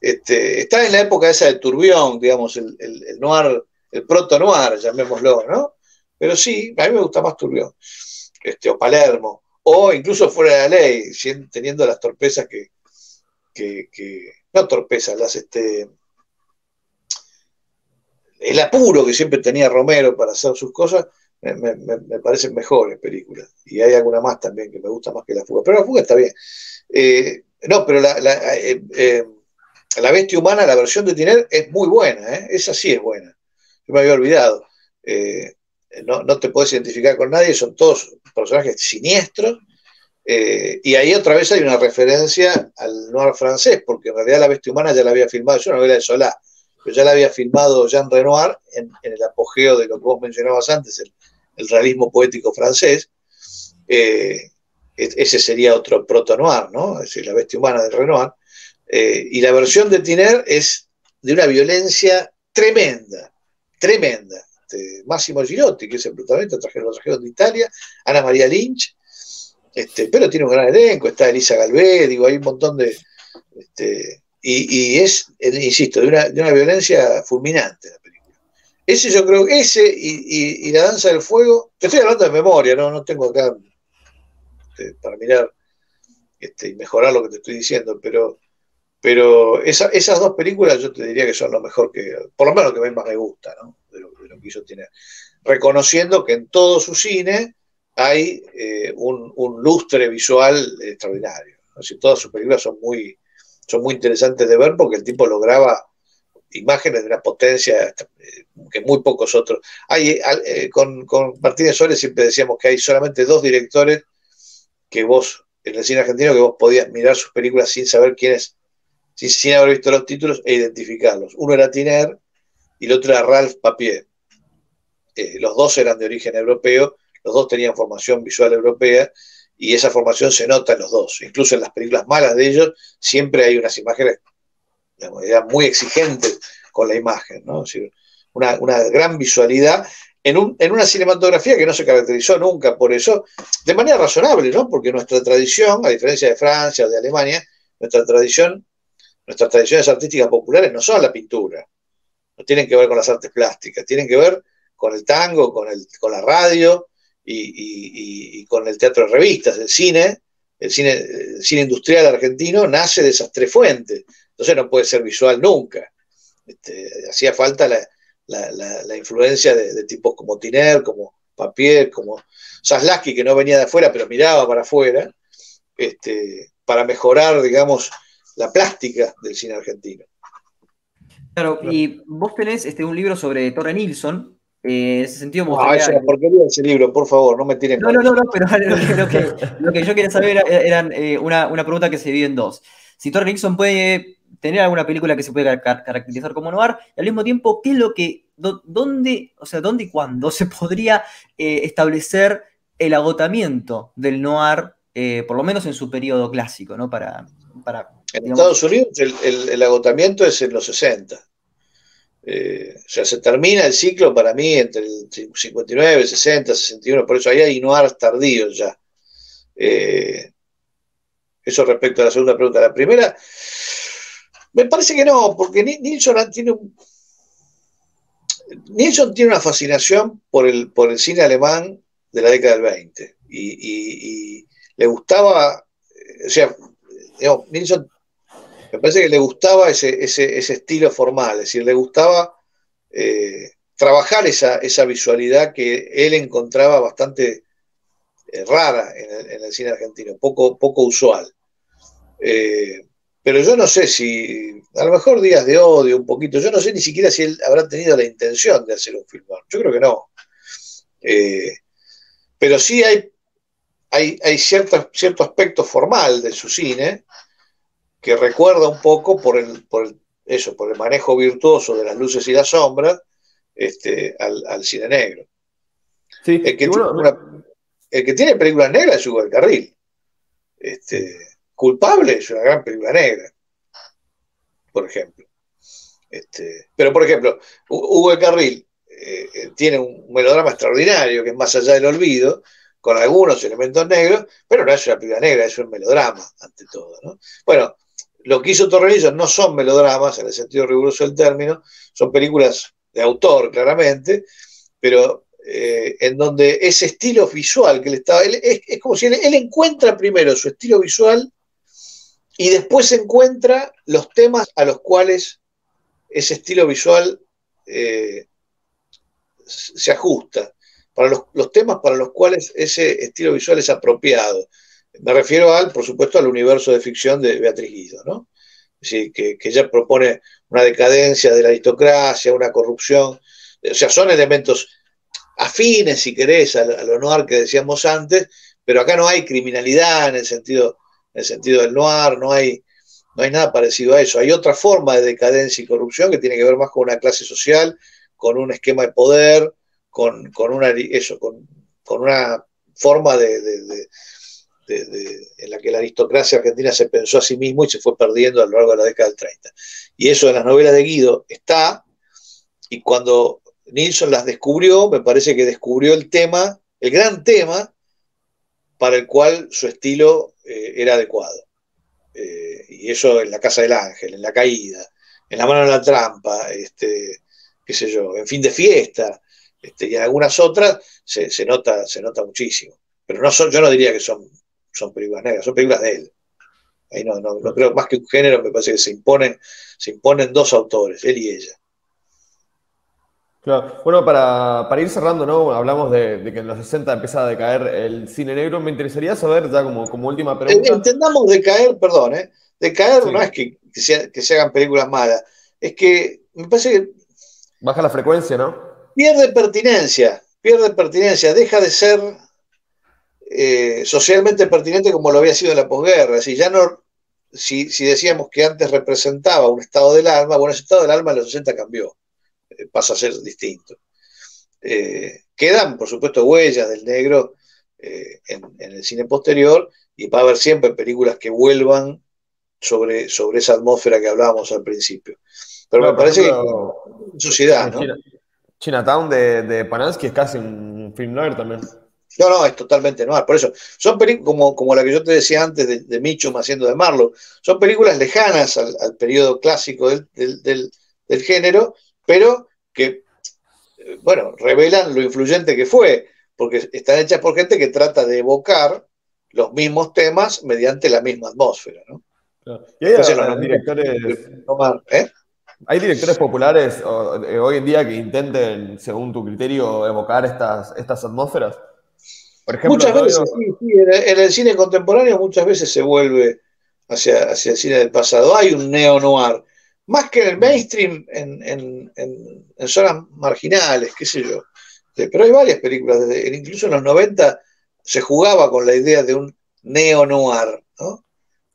Speaker 2: Este, está en la época esa de Turbión, digamos, el, el, el noir, el proto-noir, llamémoslo, ¿no? Pero sí, a mí me gusta más Turbión, este, o Palermo, o incluso fuera de la ley, teniendo las torpezas que, no torpezas, las este, el apuro que siempre tenía Romero para hacer sus cosas, me, parecen mejores películas. Y hay alguna más también que me gusta más que La Fuga. Pero La Fuga está bien. Eh, no, pero la, eh, eh, la, bestia humana, la versión de Tiner, es muy buena. Esa sí es buena. Yo me había olvidado no, te puedes identificar con nadie, son todos personajes siniestros. Y ahí otra vez hay una referencia al noir francés, porque en realidad La Bestia Humana ya la había filmado, es una novela de Solá, pero ya la había filmado Jean Renoir en, el apogeo de lo que vos mencionabas antes, el, realismo poético francés. Eh, ese sería otro proto-noir, ¿no? Es decir, La Bestia Humana de Renoir. Eh, y la versión de Tiner es de una violencia tremenda, tremenda. Este, Máximo Girotti, que es el protagonista, trajeron, trajeron de Italia, Ana María Lynch, este, pero tiene un gran elenco, está Elisa Galvé, digo, hay un montón de... Este, y, es, eh, insisto, de una, violencia fulminante la película. Ese yo creo, ese y, la danza del fuego, te estoy hablando de memoria, no, no tengo acá para mirar y mejorar lo que te estoy diciendo, pero, pero esas dos películas yo te diría que son lo mejor que, por lo menos que más me gusta, ¿no? lo que hizo tener. Reconociendo que en todo su cine hay eh, un, lustre visual extraordinario. todas sus películas son muy, son muy interesantes de ver porque el tipo lograba imágenes de una potencia eh, que muy pocos otros. Hay, eh, con, Martínez Suárez siempre decíamos que hay solamente dos directores que vos, en el cine argentino, que vos podías mirar sus películas sin saber quiénes, sin, sin haber visto los títulos e identificarlos. Uno era Tiner y el otro era Ralph Papier. Eh, los dos eran de origen europeo, los dos tenían formación visual europea y esa formación se nota en los dos. Incluso en las películas malas de ellos siempre hay unas imágenes muy exigentes con la imagen, ¿no? una, gran visualidad en, una cinematografía que no se caracterizó nunca por eso, de manera razonable, ¿no? Porque nuestra tradición, a diferencia de Francia o de Alemania, nuestra tradición, nuestras tradiciones artísticas populares no son la pintura, no tienen que ver con las artes plásticas, tienen que ver con el tango, con, el, con la radio y, con el teatro de revistas, el cine, el cine, cine industrial argentino nace de esas tres fuentes, entonces no puede ser visual nunca. Este, hacía falta la, influencia de, tipos como Tiner, como Papier, como Zaslaski, que no venía de afuera, pero miraba para afuera, este, para mejorar, digamos, la plástica del cine argentino.
Speaker 1: Claro, y vos tenés este, un libro sobre Torre Nilsson, eh, en ese sentido
Speaker 2: me gustaría... Ah, porquería ese libro, por favor, no me tiren
Speaker 1: No, no, no, no, pero lo que, lo que, yo quería saber era, eh, una, una, pregunta que se divide en dos. Si Torre Nilsson puede tener alguna película que se puede caracterizar como noir, y al mismo tiempo, ¿qué es lo que, dónde, o sea, dónde y cuándo se podría eh, establecer el agotamiento del noir, eh, por lo menos en su periodo clásico, ¿no? Para, para
Speaker 2: en Estados Unidos el, agotamiento es en los 60. Eh, o sea, se termina el ciclo para mí entre el 59, 60, 61, por eso ahí hay noir tardíos ya. eso respecto a la segunda pregunta. La primera, me parece que no, porque Nilsson tiene tiene una fascinación por el, por el cine alemán de la década del 20 y, le gustaba, o sea, Nilsson me parece que le gustaba ese, estilo formal, es decir, le gustaba eh, trabajar esa, esa, visualidad que él encontraba bastante eh, rara en el, cine argentino, poco, poco usual. Eh, pero yo no sé si, a lo mejor días de odio un poquito, yo no sé ni siquiera si él habrá tenido la intención de hacer un film. Yo creo que no. Eh, pero sí hay, hay, hay cierto, cierto aspecto formal de su cine que recuerda un poco por el, por eso, por el manejo virtuoso de las luces y las sombras este, al, cine negro. el, que tiene el, que tiene películas negras es Hugo del Carril. Este, Culpable es una gran película negra, por ejemplo. Este, pero, por ejemplo, Hugo de Carril eh, eh, tiene un melodrama extraordinario que es más allá del olvido, con algunos elementos negros, pero no es una película negra, es un melodrama, ante todo. Bueno, lo que hizo Torrenillo no son melodramas, en el sentido riguroso del término, son películas de autor, claramente, pero eh, en donde ese estilo visual que le estaba. es, como si él, encuentra primero su estilo visual y después encuentra los temas a los cuales ese estilo visual eh, se ajusta, para los, temas para los cuales ese estilo visual es apropiado. Me refiero al, por supuesto, al universo de ficción de Beatriz Guido, ¿no? Es que, que ella propone una decadencia de la aristocracia, una corrupción, o sea, son elementos afines, si querés, al, al honor que decíamos antes, pero acá no hay criminalidad en el sentido en el sentido del noir, no hay, no hay nada parecido a eso. Hay otra forma de decadencia y corrupción que tiene que ver más con una clase social, con un esquema de poder, con, una, eso, con, una forma de, en la que la aristocracia argentina se pensó a sí mismo y se fue perdiendo a lo largo de la década del 30. Y eso en las novelas de Guido está, y cuando Nilsson las descubrió, me parece que descubrió el tema, el gran tema para el cual su estilo eh, era adecuado. Eh, y eso en la Casa del Ángel, en la caída, en la mano de la trampa, este, qué sé yo, en fin de fiesta, este, y en algunas otras se, nota, se nota muchísimo. Pero no son, yo no diría que son, son películas negras, son películas de él. Ahí no, no, no creo más que un género, me parece que se imponen, se imponen dos autores, él y ella.
Speaker 3: Bueno, para, ir cerrando, ¿no? Hablamos de, que en los 60 empieza a decaer el cine negro. Me interesaría saber, ya como, como última pregunta.
Speaker 2: Entendamos decaer, perdón, ¿eh? Decaer no es que, se, hagan películas malas, es que me parece que.
Speaker 3: Baja la frecuencia, ¿no?
Speaker 2: Pierde pertinencia, pierde pertinencia, deja de ser eh, socialmente pertinente como lo había sido en la posguerra. Si ya no. Si, si decíamos que antes representaba un estado del alma, bueno, ese estado del alma en los 60 cambió pasa a ser distinto. Eh, quedan, por supuesto, huellas del negro eh, en, el cine posterior y va a haber siempre películas que vuelvan sobre, sobre esa atmósfera que hablábamos al principio. Pero me parece que sociedad, ¿no?
Speaker 3: Chinatown de, de Panansky es casi un film noir también.
Speaker 2: No, no, es totalmente noir. Por eso, son películas como, como la que yo te decía antes de, de Mitchum haciendo de Marlowe, son películas lejanas al, periodo clásico del, del, género, pero que, eh, bueno, revelan lo influyente que fue, porque están hechas por gente que trata de evocar los mismos temas mediante la misma atmósfera, ¿no?
Speaker 3: Y hay los directores...
Speaker 2: ¿eh?
Speaker 3: ¿Hay directores populares eh, hoy en día que intenten, según tu criterio, evocar estas, estas atmósferas?
Speaker 2: Por ejemplo, muchas veces, sí, sí, en el, cine contemporáneo muchas veces se vuelve hacia, hacia el cine del pasado. Hay un neo-noir, más que en el mainstream, en, en, en, zonas marginales, qué sé yo. Pero hay varias películas, incluso en los 90 se jugaba con la idea de un neo-noir, ¿no?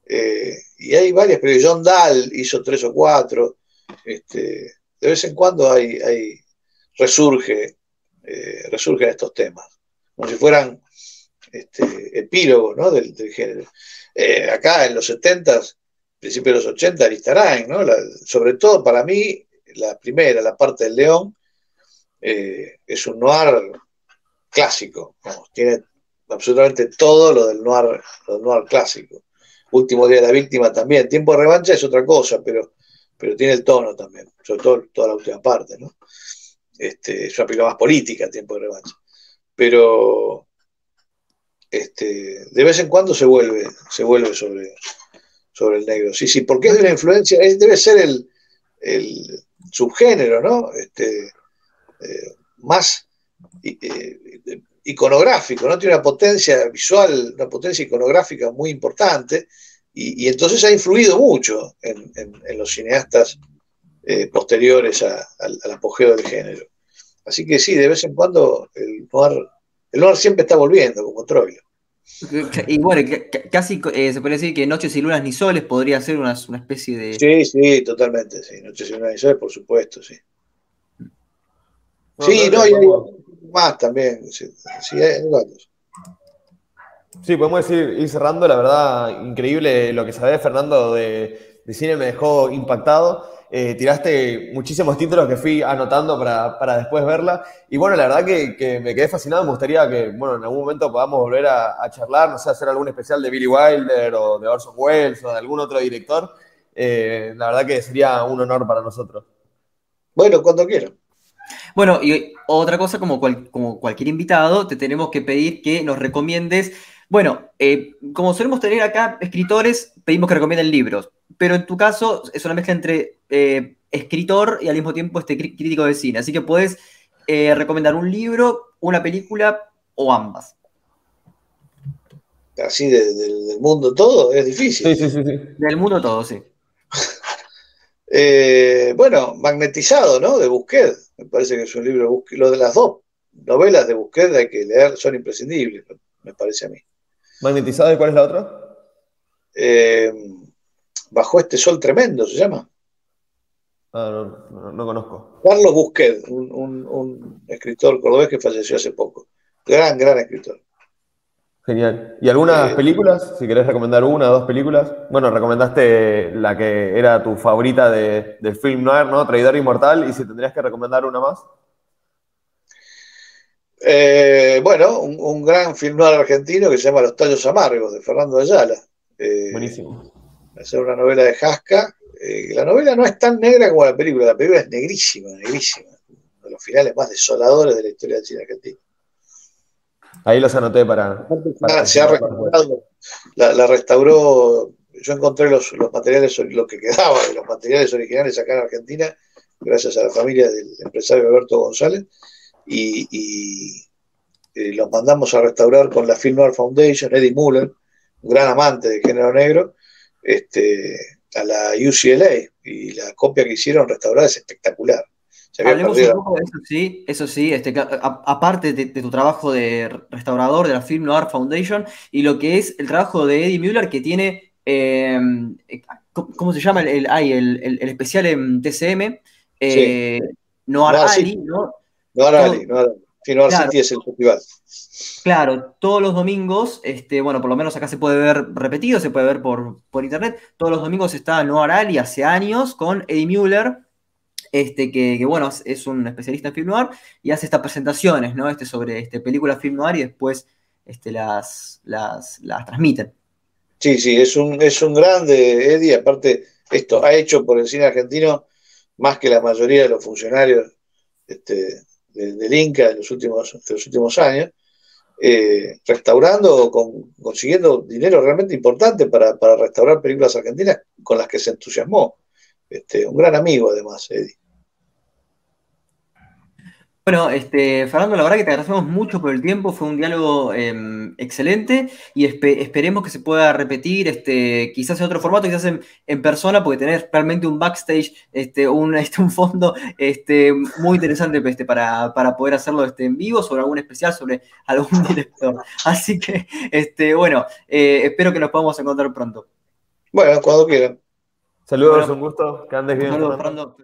Speaker 2: Eh, y hay varias, pero John Dahl hizo tres o cuatro. Este, de vez en cuando hay, hay resurge, eh, resurgen estos temas, como si fueran este, epílogos ¿no? del, género. Eh, acá en los 70, principios de los 80, Aristarain, ¿no? sobre todo para mí, la primera, la parte del león, es un noir clásico, tiene absolutamente todo lo del noir, lo del noir clásico. Último Día de la Víctima también. Tiempo de revancha es otra cosa, pero, pero tiene el tono también, sobre todo toda la última parte, ¿no? Este, es una película más política, Tiempo de revancha. Pero este, de vez en cuando se vuelve, se vuelve sobre, sobre el negro. Sí, sí, porque es de una influencia, debe ser el, subgénero, ¿no? Este, eh, más eh, iconográfico, ¿no? Tiene una potencia visual, una potencia iconográfica muy importante, y, entonces ha influido mucho en, los cineastas eh, posteriores al apogeo del género. Así que sí, de vez en cuando el noir, el noir siempre está volviendo, como Troilo.
Speaker 1: Y bueno, casi eh, se puede decir que Noches y Lunas ni Soles podría ser una, especie de.
Speaker 2: Sí, sí, totalmente, sí. Noches y Lunas ni Soles, por supuesto, sí. sí, no, y hay, más también. Sí,
Speaker 3: Sí, podemos decir, ir cerrando, la verdad, increíble lo que sabe Fernando de, cine, me dejó impactado. Eh, tiraste muchísimos títulos que fui anotando para, después verla. Y bueno, la verdad que, me quedé fascinado. Me gustaría que, bueno, en algún momento podamos volver a, charlar, no sé, hacer algún especial de Billy Wilder o de Orson Welles o de algún otro director. Eh, la verdad que sería un honor para nosotros.
Speaker 2: Bueno, cuando quieran.
Speaker 1: Bueno, y otra cosa, como, como cualquier invitado, te tenemos que pedir que nos recomiendes. Bueno, eh, como solemos tener acá escritores, pedimos que recomienden libros, pero en tu caso es una mezcla entre eh, escritor y al mismo tiempo este crítico de cine. Así que puedes eh, recomendar un libro, una película o ambas.
Speaker 2: Así del mundo todo, es difícil.
Speaker 1: Sí, sí, sí, Del mundo todo, sí.
Speaker 2: bueno, Magnetizado, ¿no? De Busquet. Me parece que es un libro de Busquet. Lo de las dos novelas de Busquet hay que leer, son imprescindibles, me parece a mí.
Speaker 3: ¿Magnetizado y cuál es la otra?
Speaker 2: Eh, bajo este sol tremendo se llama.
Speaker 3: Ah, no, conozco.
Speaker 2: Carlos Busquet, un, escritor cordobés que falleció hace poco. Gran, gran escritor.
Speaker 3: Genial. ¿Y algunas eh, películas? Si querés recomendar una o dos películas. Bueno, recomendaste la que era tu favorita de, del film noir, ¿no? Traidor Inmortal. ¿Y si tendrías que recomendar una más?
Speaker 2: Eh, bueno, un, gran film noir argentino que se llama Los Tallos Amargos, de Fernando Ayala.
Speaker 3: Eh, Buenísimo.
Speaker 2: Es una novela de Jasca. Eh, la novela no es tan negra como la película, la película es negrísima, negrísima. Uno de los finales más desoladores de la historia del cine argentino.
Speaker 3: Ahí los anoté para.
Speaker 2: se ha restaurado, la, restauró. Yo encontré los, los materiales, lo que quedaba de los materiales originales acá en Argentina, gracias a la familia del empresario Alberto González y, eh, los mandamos a restaurar con la Film Noir Foundation, Eddie Muller, un gran amante del género negro, este, a la UCLA y la copia que hicieron restaurar es espectacular.
Speaker 1: Hablemos un poco de eso, sí, eso sí, este, aparte de, tu trabajo de restaurador de la Film Noir Foundation y lo que es el trabajo de Eddie Muller que tiene, em, ¿cómo se llama? El, el, el, especial en TCM, eh, Noir Ali, ¿no?
Speaker 2: No Arali, no Claro, City es el festival.
Speaker 1: Claro, todos los domingos, este, bueno, por lo menos acá se puede ver repetido, se puede ver por, por internet. Todos los domingos está Noah Arali hace años con Eddie Mueller, este, que, bueno, es un especialista en film noir y hace estas presentaciones, ¿no? Este, sobre este, películas film noir y después este, las, las, las transmiten.
Speaker 2: Sí, sí, es un, es un grande, Eddie. Aparte, esto ha hecho por el cine argentino más que la mayoría de los funcionarios este, del Inca en los últimos, los últimos años, eh, restaurando, con, consiguiendo dinero realmente importante para, restaurar películas argentinas con las que se entusiasmó. Este, un gran amigo además, Eddie.
Speaker 1: Bueno, este, Fernando, la verdad que te agradecemos mucho por el tiempo, fue un diálogo em, excelente y esperemos que se pueda repetir, este, quizás en otro formato, quizás en, en persona, porque tenés realmente un backstage, este, un, este, un fondo este, muy interesante este, para, para poder hacerlo este, en vivo, sobre algún especial, sobre algún director. Así que, este, bueno, eh, espero que nos podamos encontrar pronto.
Speaker 2: Bueno, cuando quieran.
Speaker 3: Saludos, un gusto, que andes bien.
Speaker 1: Saludos, Fernando.